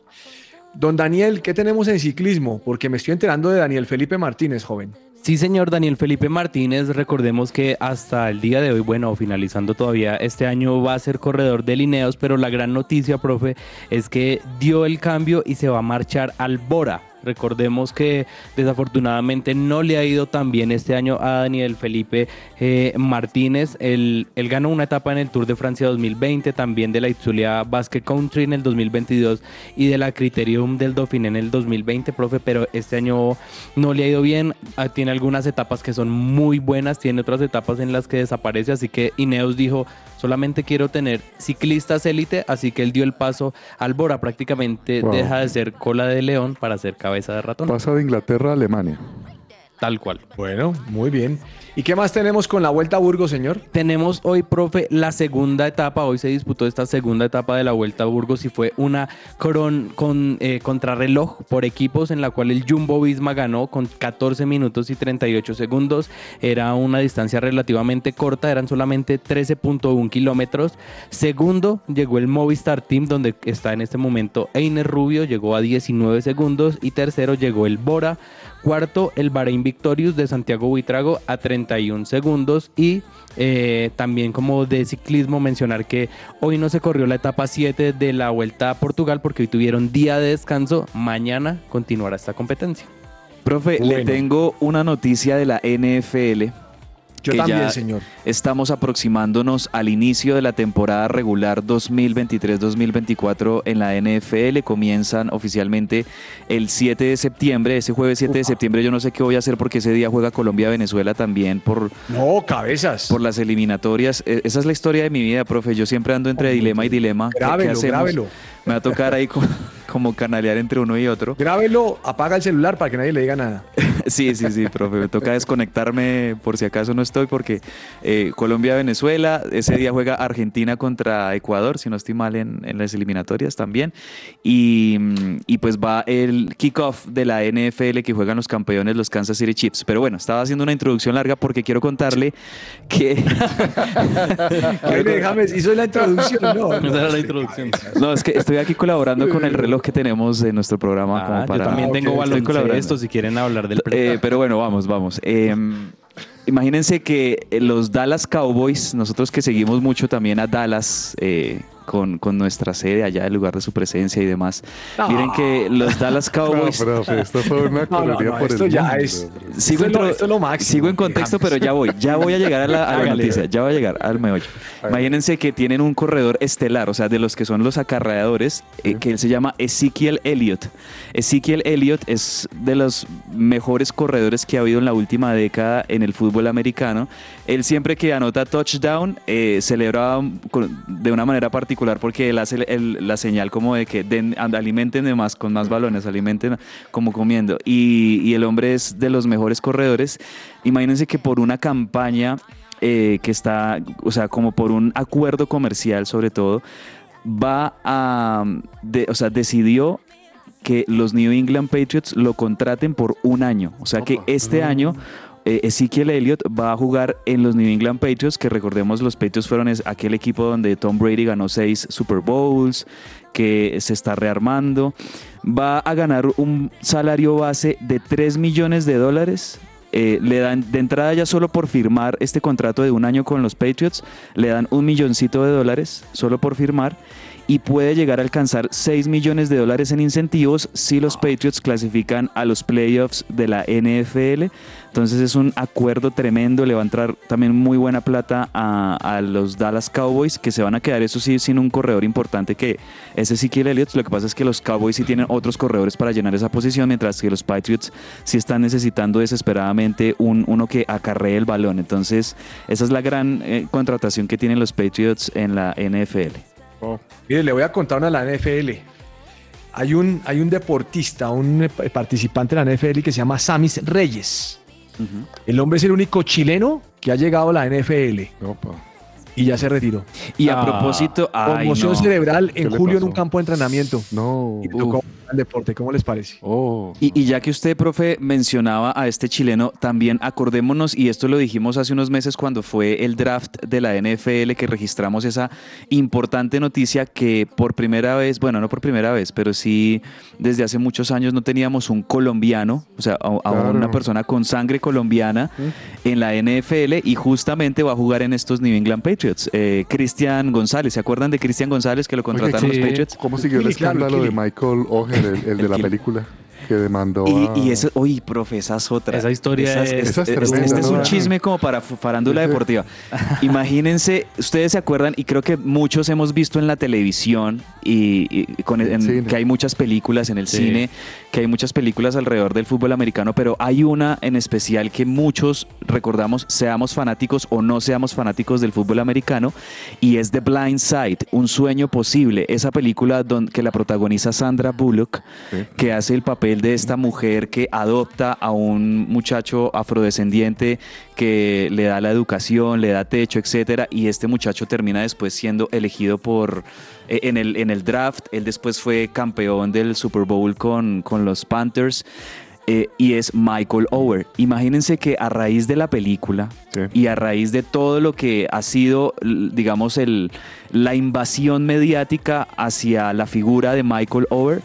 S3: Don Daniel, ¿qué tenemos en ciclismo? Porque me estoy enterando de Daniel Felipe Martínez, joven.
S5: Sí, señor Daniel Felipe Martínez, recordemos que hasta el día de hoy, bueno, finalizando todavía este año va a ser corredor de Lineos, pero la gran noticia, profe, es que dio el cambio y se va a marchar al Bora. Recordemos que desafortunadamente no le ha ido tan bien este año a Daniel Felipe eh, Martínez. Él, él ganó una etapa en el Tour de Francia 2020, también de la Itzulia Basque Country en el 2022 y de la Criterium del Dauphiné en el 2020, profe, pero este año no le ha ido bien. Ah, Tiene algunas etapas que son muy buenas, tiene otras etapas en las que desaparece, así que Ineos dijo, solamente quiero tener ciclistas élite, así que él dio el paso al Bora, prácticamente
S6: Wow.
S5: deja de ser cola de león para ser cabeza
S6: Pasa de Inglaterra a Alemania.
S5: Tal cual.
S3: Bueno, muy bien. ¿Y qué más tenemos con la Vuelta a Burgos, señor?
S5: Tenemos hoy, profe, la segunda etapa. Hoy se disputó esta segunda etapa de la Vuelta a Burgos y fue una cron- con, eh, contrarreloj por equipos en la cual el Jumbo Visma ganó con 14 minutos y 38 segundos. Era una distancia relativamente corta, eran solamente 13.1 kilómetros. Segundo llegó el Movistar Team, donde está en este momento Einer Rubio, llegó a 19 segundos. Y tercero llegó el Bora. Cuarto, el Bahrein Victorious de Santiago Buitrago a 31 segundos. Y eh, también como de ciclismo mencionar que hoy no se corrió la etapa 7 de la Vuelta a Portugal porque hoy tuvieron día de descanso. Mañana continuará esta competencia.
S4: Profe, le tengo una noticia de la NFL.
S3: Yo
S4: que
S3: también,
S4: ya
S3: señor.
S4: Estamos aproximándonos al inicio de la temporada regular 2023-2024 en la NFL. Comienzan oficialmente el 7 de septiembre. Ese jueves 7 de septiembre yo no sé qué voy a hacer porque ese día juega Colombia-Venezuela también por,
S3: No, cabezas.
S4: por las eliminatorias. E- Esa es la historia de mi vida, profe. Yo siempre ando entre dilema y dilema. ¿Qué- qué
S3: Grábelo, grábelo.
S4: Me va a tocar ahí co- como canalear entre uno y otro.
S3: Grábelo, apaga el celular para que nadie le diga nada.
S4: Sí, sí, sí, profe. Me toca desconectarme por si acaso no estoy, porque eh, Colombia-Venezuela, ese día juega Argentina contra Ecuador, si no estoy mal en, en las eliminatorias también. Y, mm, y pues va el kickoff de la NFL que juegan los campeones, los Kansas City Chiefs. Pero bueno, estaba haciendo una introducción larga porque quiero contarle que.
S3: Ay, déjame, hizo la introducción, no.
S5: Esa era la introducción.
S4: No, es que estoy aquí colaborando con el reloj que tenemos de nuestro programa.
S5: Ah,
S4: como
S5: yo
S4: para,
S5: también
S3: ok,
S5: tengo
S3: estoy
S5: baloncesto si quieren hablar del
S4: Eh, pero bueno, vamos, vamos. Eh, imagínense que eh, los Dallas Cowboys, nosotros que seguimos mucho también a Dallas eh, con, con nuestra sede allá, el lugar de su presencia y demás.
S3: No.
S4: Miren que los Dallas
S6: No,
S4: Cowboys...
S6: profe, esto fue una
S3: No, no, no,
S6: por
S3: esto
S6: el
S3: ya
S6: mundo,
S3: es-.
S4: Sigo,
S3: Esto es lo- esto es lo máximo,
S4: sigo en contexto, pero ya voy, ya voy a llegar a la, a la noticia, ya voy a llegar al meollo. Imagínense que tienen un corredor estelar, o sea, de los que son los acarreadores, eh, que él se llama Ezekiel Elliott. Ezekiel Elliott es de los mejores corredores que ha habido en la última década en el fútbol americano. Él siempre que anota touchdown eh, celebra de una manera particular porque él hace el- el- la señal como de que den, alimenten de más con más balones, alimenten como comiendo. Y, y el hombre es de los mejores corredores. Imagínense que por una campaña eh, que está, o sea, como por un acuerdo comercial sobre todo, va a, de- o sea, decidió que los New England Patriots lo contraten por un año. O sea que
S6: Opa.
S4: este año eh, Ezekiel Elliott va a jugar en los New England Patriots, que recordemos los Patriots fueron aquel equipo donde Tom Brady ganó seis Super Bowls, que se está rearmando. Va a ganar un salario base de 3 millones de dólares. Eh, le dan de entrada ya solo por firmar este contrato de un año con los Patriots, le dan un milloncito de dólares solo por firmar y puede llegar a alcanzar 6 millones de dólares en incentivos si los Patriots clasifican a los playoffs de la NFL. Entonces es un acuerdo tremendo, le va a entrar también muy buena plata a, los Dallas Cowboys que se van a quedar, eso sí, sin un corredor importante que es Ezekiel Elliott. Lo que pasa es que los Cowboys sí tienen otros corredores para llenar esa posición, mientras que los Patriots sí están necesitando desesperadamente un, uno que acarree el balón. Entonces esa es la gran eh, contratación que tienen los Patriots en la NFL.
S6: Oh,
S3: Mire, le voy a contar una de la NFL. Hay un, hay un deportista, un eh, participante de la NFL que se llama Samis Reyes. El hombre es el único chileno que ha llegado a la NFL
S6: opa.
S3: y ya se retiró.
S4: Y a
S5: Ah,
S4: propósito, ay,
S3: Conmoción
S4: no.
S3: cerebral
S6: ¿Qué
S3: en julio en un campo de entrenamiento.
S6: No.
S3: Y tocó. Al deporte. ¿Cómo les parece?
S6: Oh.
S4: Y, y ya que usted, profe, mencionaba a este chileno, también acordémonos, y esto lo dijimos hace unos meses cuando fue el draft de la NFL, que registramos esa importante noticia que por primera vez, bueno, no por primera vez, pero sí desde hace muchos años no teníamos un colombiano, o sea, a, a
S6: Claro.
S4: una persona con sangre colombiana en la NFL y justamente va a jugar en estos New England Patriots. Eh, Cristian González, ¿se acuerdan de Cristian González que lo contrataron
S5: sí.
S4: los Patriots?
S6: ¿Cómo siguió el escándalo de. Michael Oher, el, el de la película, que demandó
S4: Y,
S6: a...
S4: y eso, uy, profe, esa es otra.
S5: Esa historia es-
S6: Esa es
S4: este,
S6: tremenda,
S4: este es un
S6: ¿no?
S4: chisme como para farándula
S6: Ese-
S4: deportiva. Imagínense, ustedes se acuerdan, y creo que muchos hemos visto en la televisión y, y con, en- que hay muchas películas en el
S5: Sí.
S4: cine, que hay muchas películas alrededor del fútbol americano, pero hay una en especial que muchos recordamos, seamos fanáticos o no seamos fanáticos del fútbol americano, y es The Blind Side, Un sueño posible, esa película don- que la protagoniza Sandra Bullock,
S6: Sí.
S4: que hace el papel de esta mujer que adopta a un muchacho afrodescendiente que le da la educación, le da techo, etcétera, y este muchacho termina después siendo elegido por eh, en el, en el draft. Él después fue campeón del Super Bowl con, con los Panthers. eh, y es Michael Ower. Imagínense que a raíz de la película
S6: Sí.
S4: y a raíz de todo lo que ha sido, digamos, el, la invasión mediática hacia la figura de Michael Ower,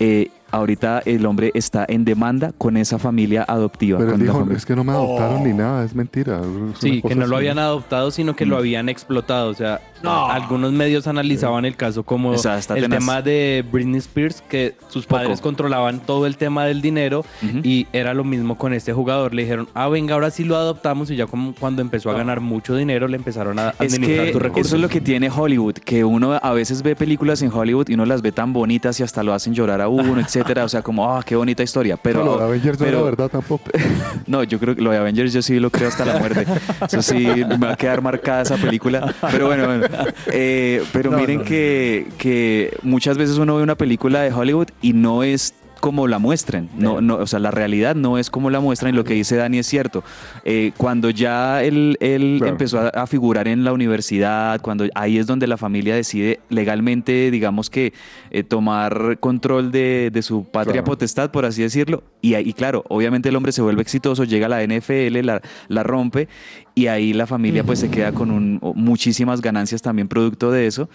S4: eh, ahorita el hombre está en demanda con esa familia adoptiva.
S6: Pero él dijo,
S4: familia-
S6: es que no me adoptaron ni nada, es mentira. es
S5: Sí, que no lo
S6: así.
S5: habían adoptado, sino que lo habían explotado. O sea,
S3: No.
S5: algunos medios analizaban el caso como
S4: O sea, está
S5: el
S4: tenaz.
S5: tema de Britney Spears, que sus padres controlaban todo el tema del dinero y era lo mismo con este jugador. Le dijeron, ah, venga, ahora sí lo adoptamos y ya como cuando empezó a ganar mucho dinero le empezaron a
S4: Es
S5: administrar
S4: que
S5: sus recursos.
S4: eso es lo que tiene Hollywood, que uno a veces ve películas en Hollywood y uno las ve tan bonitas y hasta lo hacen llorar a uno, etcétera. O sea, como, ah, qué bonita historia. Pero,
S6: No, lo de Avengers no es la verdad tampoco.
S4: No, yo creo que lo de Avengers yo sí lo creo hasta la muerte. Eso sí, me va a quedar marcada esa película. Pero bueno, bueno. Eh, pero
S3: No,
S4: miren
S3: no.
S4: Que, que muchas veces uno ve una película de Hollywood y no es como la muestran. No, no, o sea, la realidad no es como la muestran y lo que dice Dani es cierto. Eh, cuando ya él, él
S6: Claro.
S4: empezó a, a figurar en la universidad, cuando ahí es donde la familia decide legalmente, digamos que, eh, tomar control de, de su patria
S6: Claro.
S4: potestad, por así decirlo. Y, ahí- claro, obviamente el hombre se vuelve exitoso, llega a la NFL, la, la rompe y ahí la familia pues se queda con un, muchísimas ganancias también producto de eso.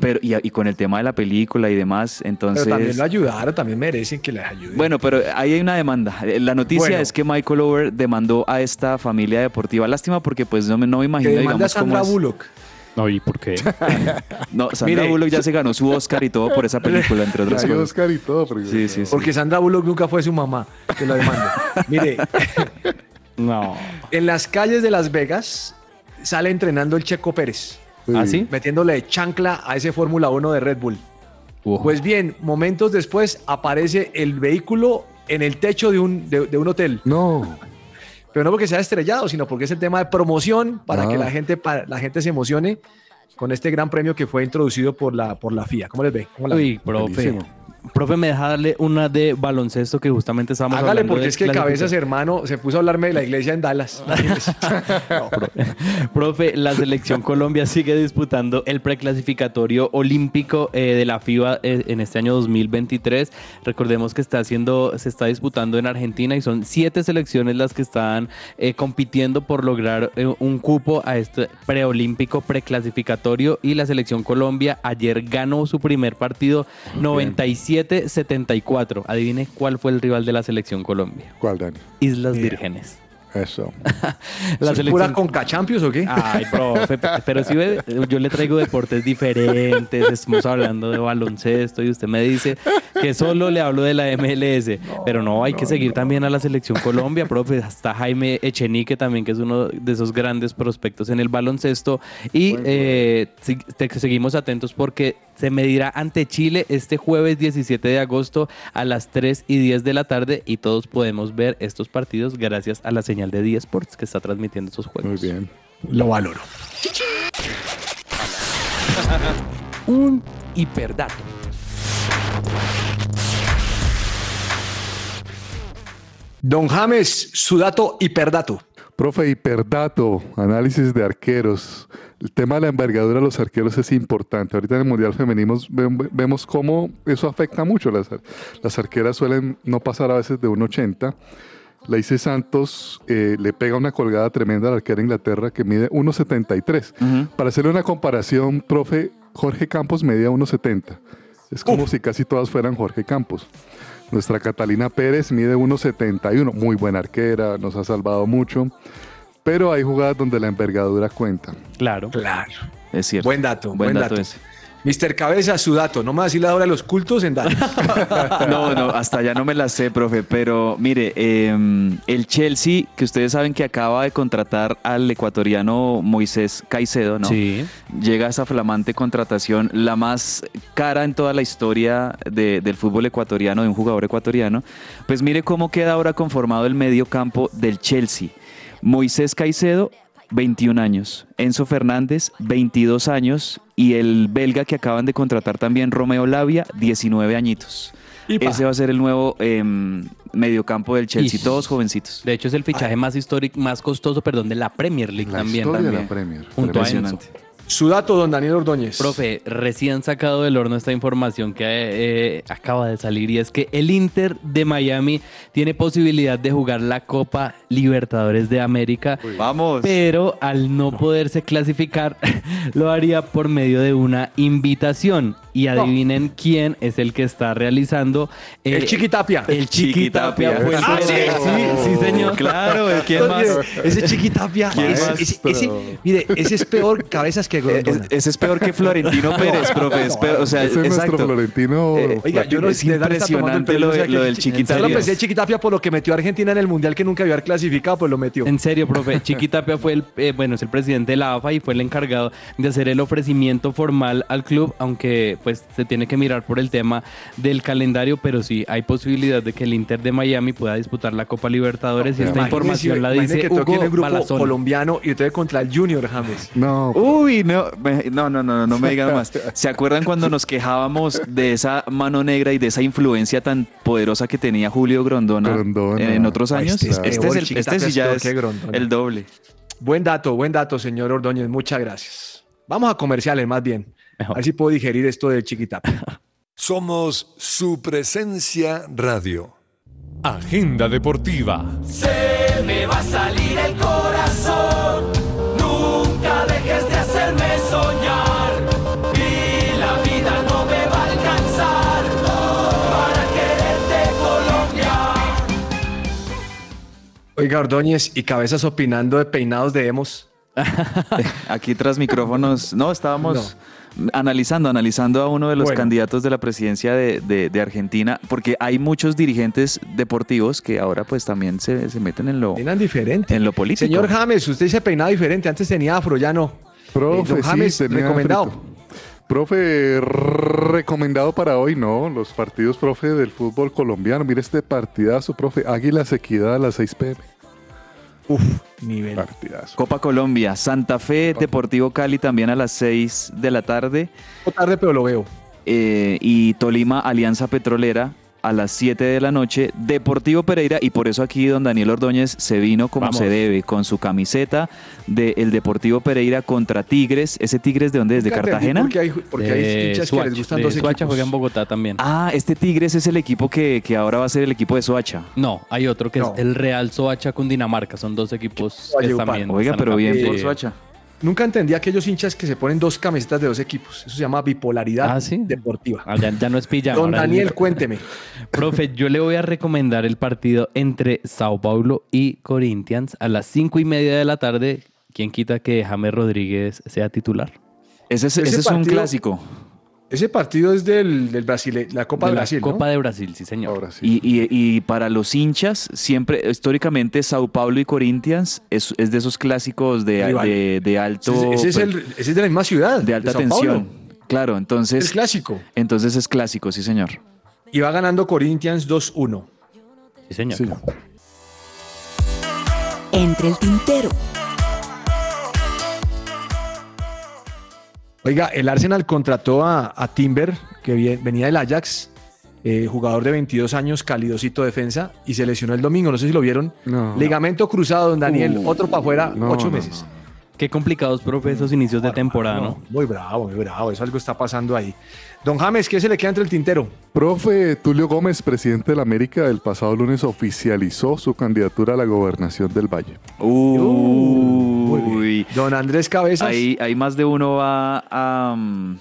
S4: Pero, y, y con el tema de la película y demás, entonces...
S3: Pero también lo ayudaron, también merecen que les ayuden.
S4: Bueno, pero ahí hay una demanda. La noticia
S3: Bueno.
S4: es que Michael Over demandó a esta familia deportiva. Lástima porque pues no me, no me
S3: que
S4: imagino,
S3: demanda a
S4: digamos, cómo
S3: Sandra
S4: es.
S3: Bullock.
S5: No, ¿y por qué?
S4: No, Sandra
S3: Mire.
S4: Bullock ya se ganó su Oscar y todo por esa película, entre otras cosas.
S6: Oscar y todo. porque-
S4: Sí, sí, sí.
S3: Porque Sandra Bullock nunca fue su mamá que la demanda. Mire,
S5: No.
S3: en las calles de Las Vegas sale entrenando el Checo Pérez,
S6: Sí.
S5: ¿Ah, sí?
S3: metiéndole chancla a ese Fórmula 1 de Red Bull. Pues bien, momentos después aparece el vehículo en el techo de un, de- de un hotel.
S6: No.
S3: Pero no porque sea estrellado, sino porque es el tema de promoción para
S6: Ah.
S3: que la gente, para, la gente se emocione con este gran premio que fue introducido por la, por la FIA. ¿Cómo les ve? ¿Cómo la?
S5: Uy, profe. Profe, me deja darle una de baloncesto que justamente estábamos
S3: Hágale,
S5: hablando
S3: porque
S5: de
S3: es que. Cabezas, hermano, se puso a hablarme de la iglesia en Dallas. No,
S5: Profe, la selección Colombia sigue disputando el preclasificatorio olímpico eh, de la FIBA eh, en este año 2023. Recordemos que está haciendo, se está disputando en Argentina y son siete selecciones las que están eh, compitiendo por lograr eh, un cupo a este preolímpico preclasificatorio y la selección Colombia ayer ganó su primer partido 97-74. Adivine cuál fue el rival de la selección Colombia.
S6: ¿Cuál, Dani?
S5: Islas
S3: Mira.
S5: Vírgenes.
S6: Eso.
S3: ¿Eso
S5: La
S3: es pura Conca Champions o qué?
S5: Ay, profe, pero si ve, yo le traigo deportes diferentes, estamos hablando de baloncesto y usted me dice que solo le hablo de la MLS, pero no, hay que seguir también a la selección Colombia, profe, hasta Jaime Echenique también, que es uno de esos grandes prospectos en el baloncesto. Y eh, te- seguimos atentos porque se medirá ante Chile este jueves 17 de agosto a las 3 y 10 de la tarde y todos podemos ver estos partidos gracias a la señal de 10 Sports que está transmitiendo estos juegos.
S6: Muy bien.
S3: Lo valoro.
S5: un hiperdato.
S3: Don James, su dato hiperdato.
S6: Profe, hiperdato, análisis de arqueros. El tema de la envergadura de los arqueros es importante. Ahorita en el Mundial Femenino ve- vemos cómo eso afecta mucho. Las, las arqueras suelen no pasar a veces de 1,80. Lacey Santos eh, le pega una colgada tremenda a la arquera de Inglaterra que mide 1,73.
S4: Ujú.
S6: Para hacerle una comparación, profe, Jorge Campos medía 1,70. Es como si casi todas fueran Jorge Campos. Nuestra Catalina Pérez mide 1,71. Muy buena arquera, nos ha salvado mucho. Pero hay jugadas donde la envergadura cuenta.
S5: Claro.
S3: Claro.
S4: Es cierto.
S3: Buen dato,
S4: Buen
S3: buen
S4: dato
S3: dato.
S4: ese.
S3: Mr. Cabeza, su dato. No me va a decir la hora de los cultos en datos.
S4: No, no, hasta ya no me la sé, profe, pero mire, eh, el Chelsea, que ustedes saben que acaba de contratar al ecuatoriano Moisés Caicedo, ¿no?
S5: Sí.
S4: Llega esa flamante contratación, la más cara en toda la historia de- del fútbol ecuatoriano, de un jugador ecuatoriano. Pues mire cómo queda ahora conformado el medio campo del Chelsea. Moisés Caicedo, 21 años. Enzo Fernández, 22 años. Y el belga que acaban de contratar también, Romeo Lavia, 19 añitos.
S3: Ipa.
S4: Ese va a ser el nuevo eh, mediocampo del Chelsea, todos jovencitos.
S5: De hecho, es el fichaje más histórico, más costoso, perdón, de la Premier League
S6: La
S5: también.
S6: historia de la Premier.
S5: Junto a. Enzo.
S3: Su dato, don Daniel Ordóñez.
S5: Profe, recién sacado del horno esta información que eh, acaba de salir y es que el Inter de Miami tiene posibilidad de jugar la Copa Libertadores de América,
S4: Vamos.
S5: pero al no poderse clasificar lo haría por medio de una invitación. Y adivinen quién es el que está realizando
S3: El
S5: eh,
S3: Chiquitapia.
S5: El Chiquitapia.
S4: Chiquitapia.
S5: el
S3: Ah, sí.
S5: sí, sí, señor.
S4: Claro, ¿quién más?
S3: Ese Chiquitapia.
S6: ¿Quién
S3: Ese,
S6: más?
S3: ese- ese- mire, ese es peor cabezas que
S4: Eh,
S3: Grondona.
S4: es- ese es peor que Florentino Pérez, profe. es peor, o sea,
S6: Ese es nuestro. Florentino.
S4: Eh,
S3: Oiga, yo no
S4: es
S3: el
S4: impresionante lo
S3: o sea,
S4: de- lo
S3: el
S4: del
S3: Chi-
S4: Chiquitapia.
S3: Solo pensé Chiquitapia por lo que metió a Argentina en el Mundial que nunca había clasificado, pues lo metió.
S5: En serio, profe, Chiquitapia fue el, eh, bueno, es el presidente de la AFA y fue el encargado de hacer el ofrecimiento formal al club, aunque pues se tiene que mirar por el tema del calendario, pero sí hay posibilidad de que el Inter de Miami pueda disputar la Copa Libertadores y esta información la dice
S3: que toque en el
S5: Hugo
S3: grupo colombiano y entonces contra el Junior James.
S6: No,
S4: Uy, no, me- no, no, no, no me digan más. ¿Se acuerdan cuando nos quejábamos de esa mano negra y de esa influencia tan poderosa que tenía Julio Grondona,
S6: Grondona.
S4: en, en otros
S3: Ay,
S4: años?
S3: este es
S4: Este, es el, este sí ya es el doble.
S3: Buen dato, buen dato, señor Ordóñez. Muchas gracias. Vamos a comerciales más bien. A
S5: Mejor.
S3: ver si puedo digerir esto del Chiquitapia.
S10: Somos su presencia radio.
S1: Agenda deportiva.
S2: Se me va a salir el corazón. Nunca dejes de hacerme soñar. Y la vida no me va a alcanzar para quererte Colombia.
S3: Oiga, Ordóñez y cabezas opinando de peinados de emos.
S4: Aquí tras micrófonos, no, estábamos analizando, analizando a uno de los
S3: Bueno.
S4: candidatos de la presidencia de, de- de Argentina, porque hay muchos dirigentes deportivos que ahora pues también se, se meten en lo,
S3: diferente.
S4: en lo político.
S3: Señor James, usted se peinaba diferente. Antes tenía afro, ya no.
S6: profe,
S3: Eh, don James,
S6: tenía
S3: recomendado.
S6: frito. Profe, recomendado para hoy, ¿no? Los partidos, profe, del fútbol colombiano. Mire este partidazo, profe. Águilas Equidad a las 6 pm.
S3: Uf, nivel.
S6: Partidazo.
S4: Copa Colombia, Santa Fe, Deportivo Cali también a las 6 de la tarde.
S3: Un poco tarde, pero lo veo.
S4: eh, y Tolima Alianza Petrolera a las 7 de la noche. Deportivo Pereira, y por eso aquí don Daniel Ordóñez se vino como
S5: Vamos.
S4: se debe, con su camiseta del Deportivo Pereira contra Tigres. ¿Ese Tigres de dónde es? ¿De
S3: Nunca
S4: Cartagena?
S3: hay, porque hay
S5: De
S3: hinchas que les gustan
S5: de
S3: dos
S5: Soacha
S3: equipos.
S5: juega en Bogotá también.
S4: Ah, este Tigres es el equipo que, que ahora va a ser el equipo de Soacha.
S5: No, hay otro que
S3: No.
S5: es el Real Soacha con Dinamarca. Son dos equipos que también.
S4: Oiga,
S5: están
S4: pero bien por Soacha.
S3: Nunca entendí a aquellos hinchas que se ponen dos camisetas de dos equipos. Eso se llama bipolaridad
S5: Ah, ¿sí?
S3: deportiva.
S5: Ah, ya, ya no es pijama.
S3: Don
S5: es-
S3: Daniel, cuénteme.
S5: Profe, yo le voy a recomendar el partido entre Sao Paulo y Corinthians a las cinco y media de la tarde. ¿Quién quita que James Rodríguez sea titular?
S4: Ese es,
S3: Ese
S4: ese es un clásico.
S3: Ese partido es del, del Brasil, la Copa de,
S5: la
S3: Brasil, ¿no?
S5: Copa de Brasil, sí, señor.
S6: Ahora sí.
S4: Y, y- y para los hinchas, siempre, históricamente, Sao Paulo y Corinthians es, es de esos clásicos de, de, de alto.
S3: Ese, ese es el- ese es de la misma ciudad.
S4: de alta
S3: Sao
S4: tensión.
S3: Paulo.
S4: Claro,
S3: Es
S4: entonces,
S3: clásico.
S4: entonces es clásico, sí, señor.
S3: Y va ganando Corinthians 2-1.
S5: Sí, señor.
S6: Sí.
S11: Entre el tintero.
S3: Oiga, el Arsenal contrató a, a Timber, que venía del Ajax, eh, jugador de 22 años, calidosito defensa, y se lesionó el domingo. No sé si lo vieron.
S6: No.
S3: Ligamento cruzado, don Daniel.
S5: Uh,
S3: otro para afuera,
S6: no,
S3: ocho
S6: no,
S3: meses.
S5: Qué complicados, profe, esos inicios de temporada, ¿no?
S3: Muy bravo, muy bravo. Eso algo está pasando ahí. Don James, ¿qué se le queda entre el tintero?
S6: Profe Tulio Gómez, presidente de la América, el pasado lunes oficializó su candidatura a la gobernación del Valle.
S3: Bien.
S4: Uy.
S3: Don Andrés Cabezas.
S4: Ahí, ahí más de uno va a. mm,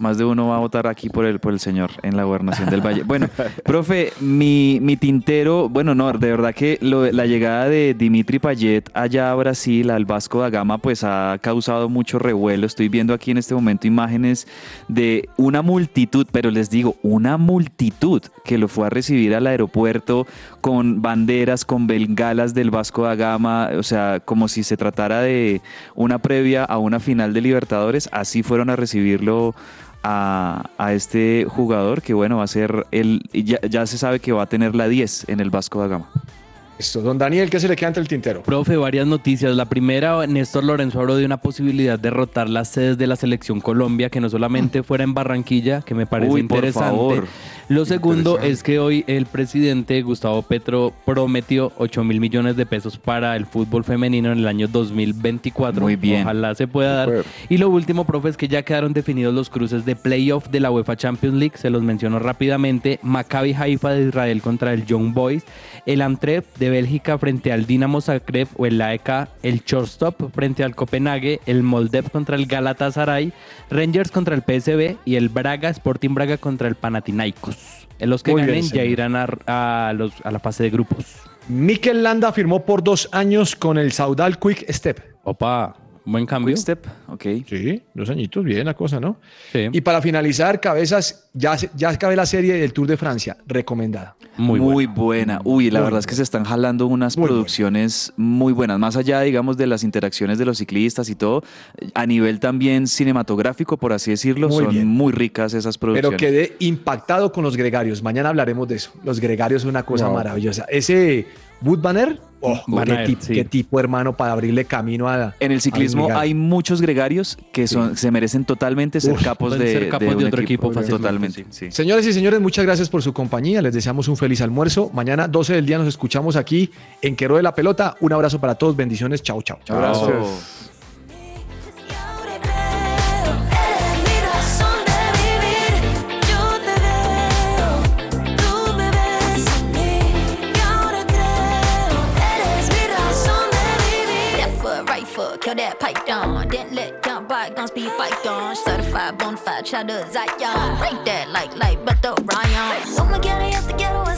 S4: más de uno va a votar aquí por el, por el señor en la gobernación del Valle. Bueno, profe, mi, mi tintero, bueno, no, de verdad que lo- la llegada de Dimitri Payet allá a Brasil, al Vasco da Gama, pues ha causado mucho revuelo. Estoy viendo aquí en este momento imágenes de una multitud, pero les digo, una multitud que lo fue a recibir al aeropuerto con banderas, con bengalas del Vasco da Gama, o sea, como si se tratara de una previa a una final de Libertadores, así fueron a recibirlo a, este jugador que bueno, va a ser el, ya, ya se sabe que va a tener la 10 en el Vasco da Gama.
S3: Esto, don Daniel, ¿qué se le queda entre el tintero?
S5: Profe, varias noticias. La primera, Néstor Lorenzo habló de una posibilidad de rotar las sedes de la selección Colombia, que no solamente fuera en Barranquilla, que me parece
S4: Uy, por
S5: interesante.
S4: favor.
S5: Lo segundo
S6: Interesante.
S5: es que hoy el presidente Gustavo Petro prometió 8 mil millones de pesos para el fútbol femenino en el año 2024.
S4: Muy bien.
S5: Ojalá se pueda dar.
S6: Super.
S5: Y lo último, profe, es que ya quedaron definidos los cruces de playoff de la UEFA Champions League. Se los menciono rápidamente. Maccabi Haifa de Israel contra el Young Boys. El Antwerp de Bélgica frente al Dinamo Zagreb o el AEK. El Shortstop frente al Copenhague. El Moldev contra el Galatasaray. Rangers contra el PSV. Y el Braga, Sporting Braga contra el Panathinaikos. En los que
S3: Muy bien,
S5: ganen ya irán a, a los- a la fase de grupos.
S3: Mikel Landa firmó por dos años con el Saudal Quick Step.
S5: Opa, buen cambio.
S4: Quick step, ok.
S3: Sí, dos añitos, bien la cosa, ¿no?
S5: Sí.
S3: Y para finalizar, cabezas, ya, ya acabé la serie del Tour de Francia, recomendada.
S5: Muy,
S4: Muy, buena. Uy, la
S3: Muy
S4: verdad es que se están jalando unas
S3: Muy
S4: producciones muy buenas. Más allá, digamos, de las interacciones de los ciclistas y todo, a nivel también cinematográfico, por así decirlo,
S3: Muy
S4: son
S3: bien.
S4: muy ricas esas producciones.
S3: Pero quedé impactado con los gregarios. Mañana hablaremos de eso. Los gregarios son una cosa
S6: Wow.
S3: maravillosa. Ese Wood Banner, oh,
S5: Van
S3: qué,
S5: sí.
S3: qué tipo, hermano, para abrirle camino a.
S4: En el ciclismo hay muchos gregarios que son, se merecen totalmente ser
S3: Uf,
S4: capos de,
S5: ser capos de
S4: un
S5: otro equipo fácilmente,
S4: Totalmente, sí.
S3: Señores y señores, muchas gracias por su compañía. Les deseamos un feliz almuerzo. Mañana, 12 del día, nos escuchamos aquí en Quero de la Pelota. Un abrazo para todos. Bendiciones. Chau, chau. chau.
S8: that bonfire shadows at ya. Break that like light, but the Ryan. So I'm gonna get out the ghetto.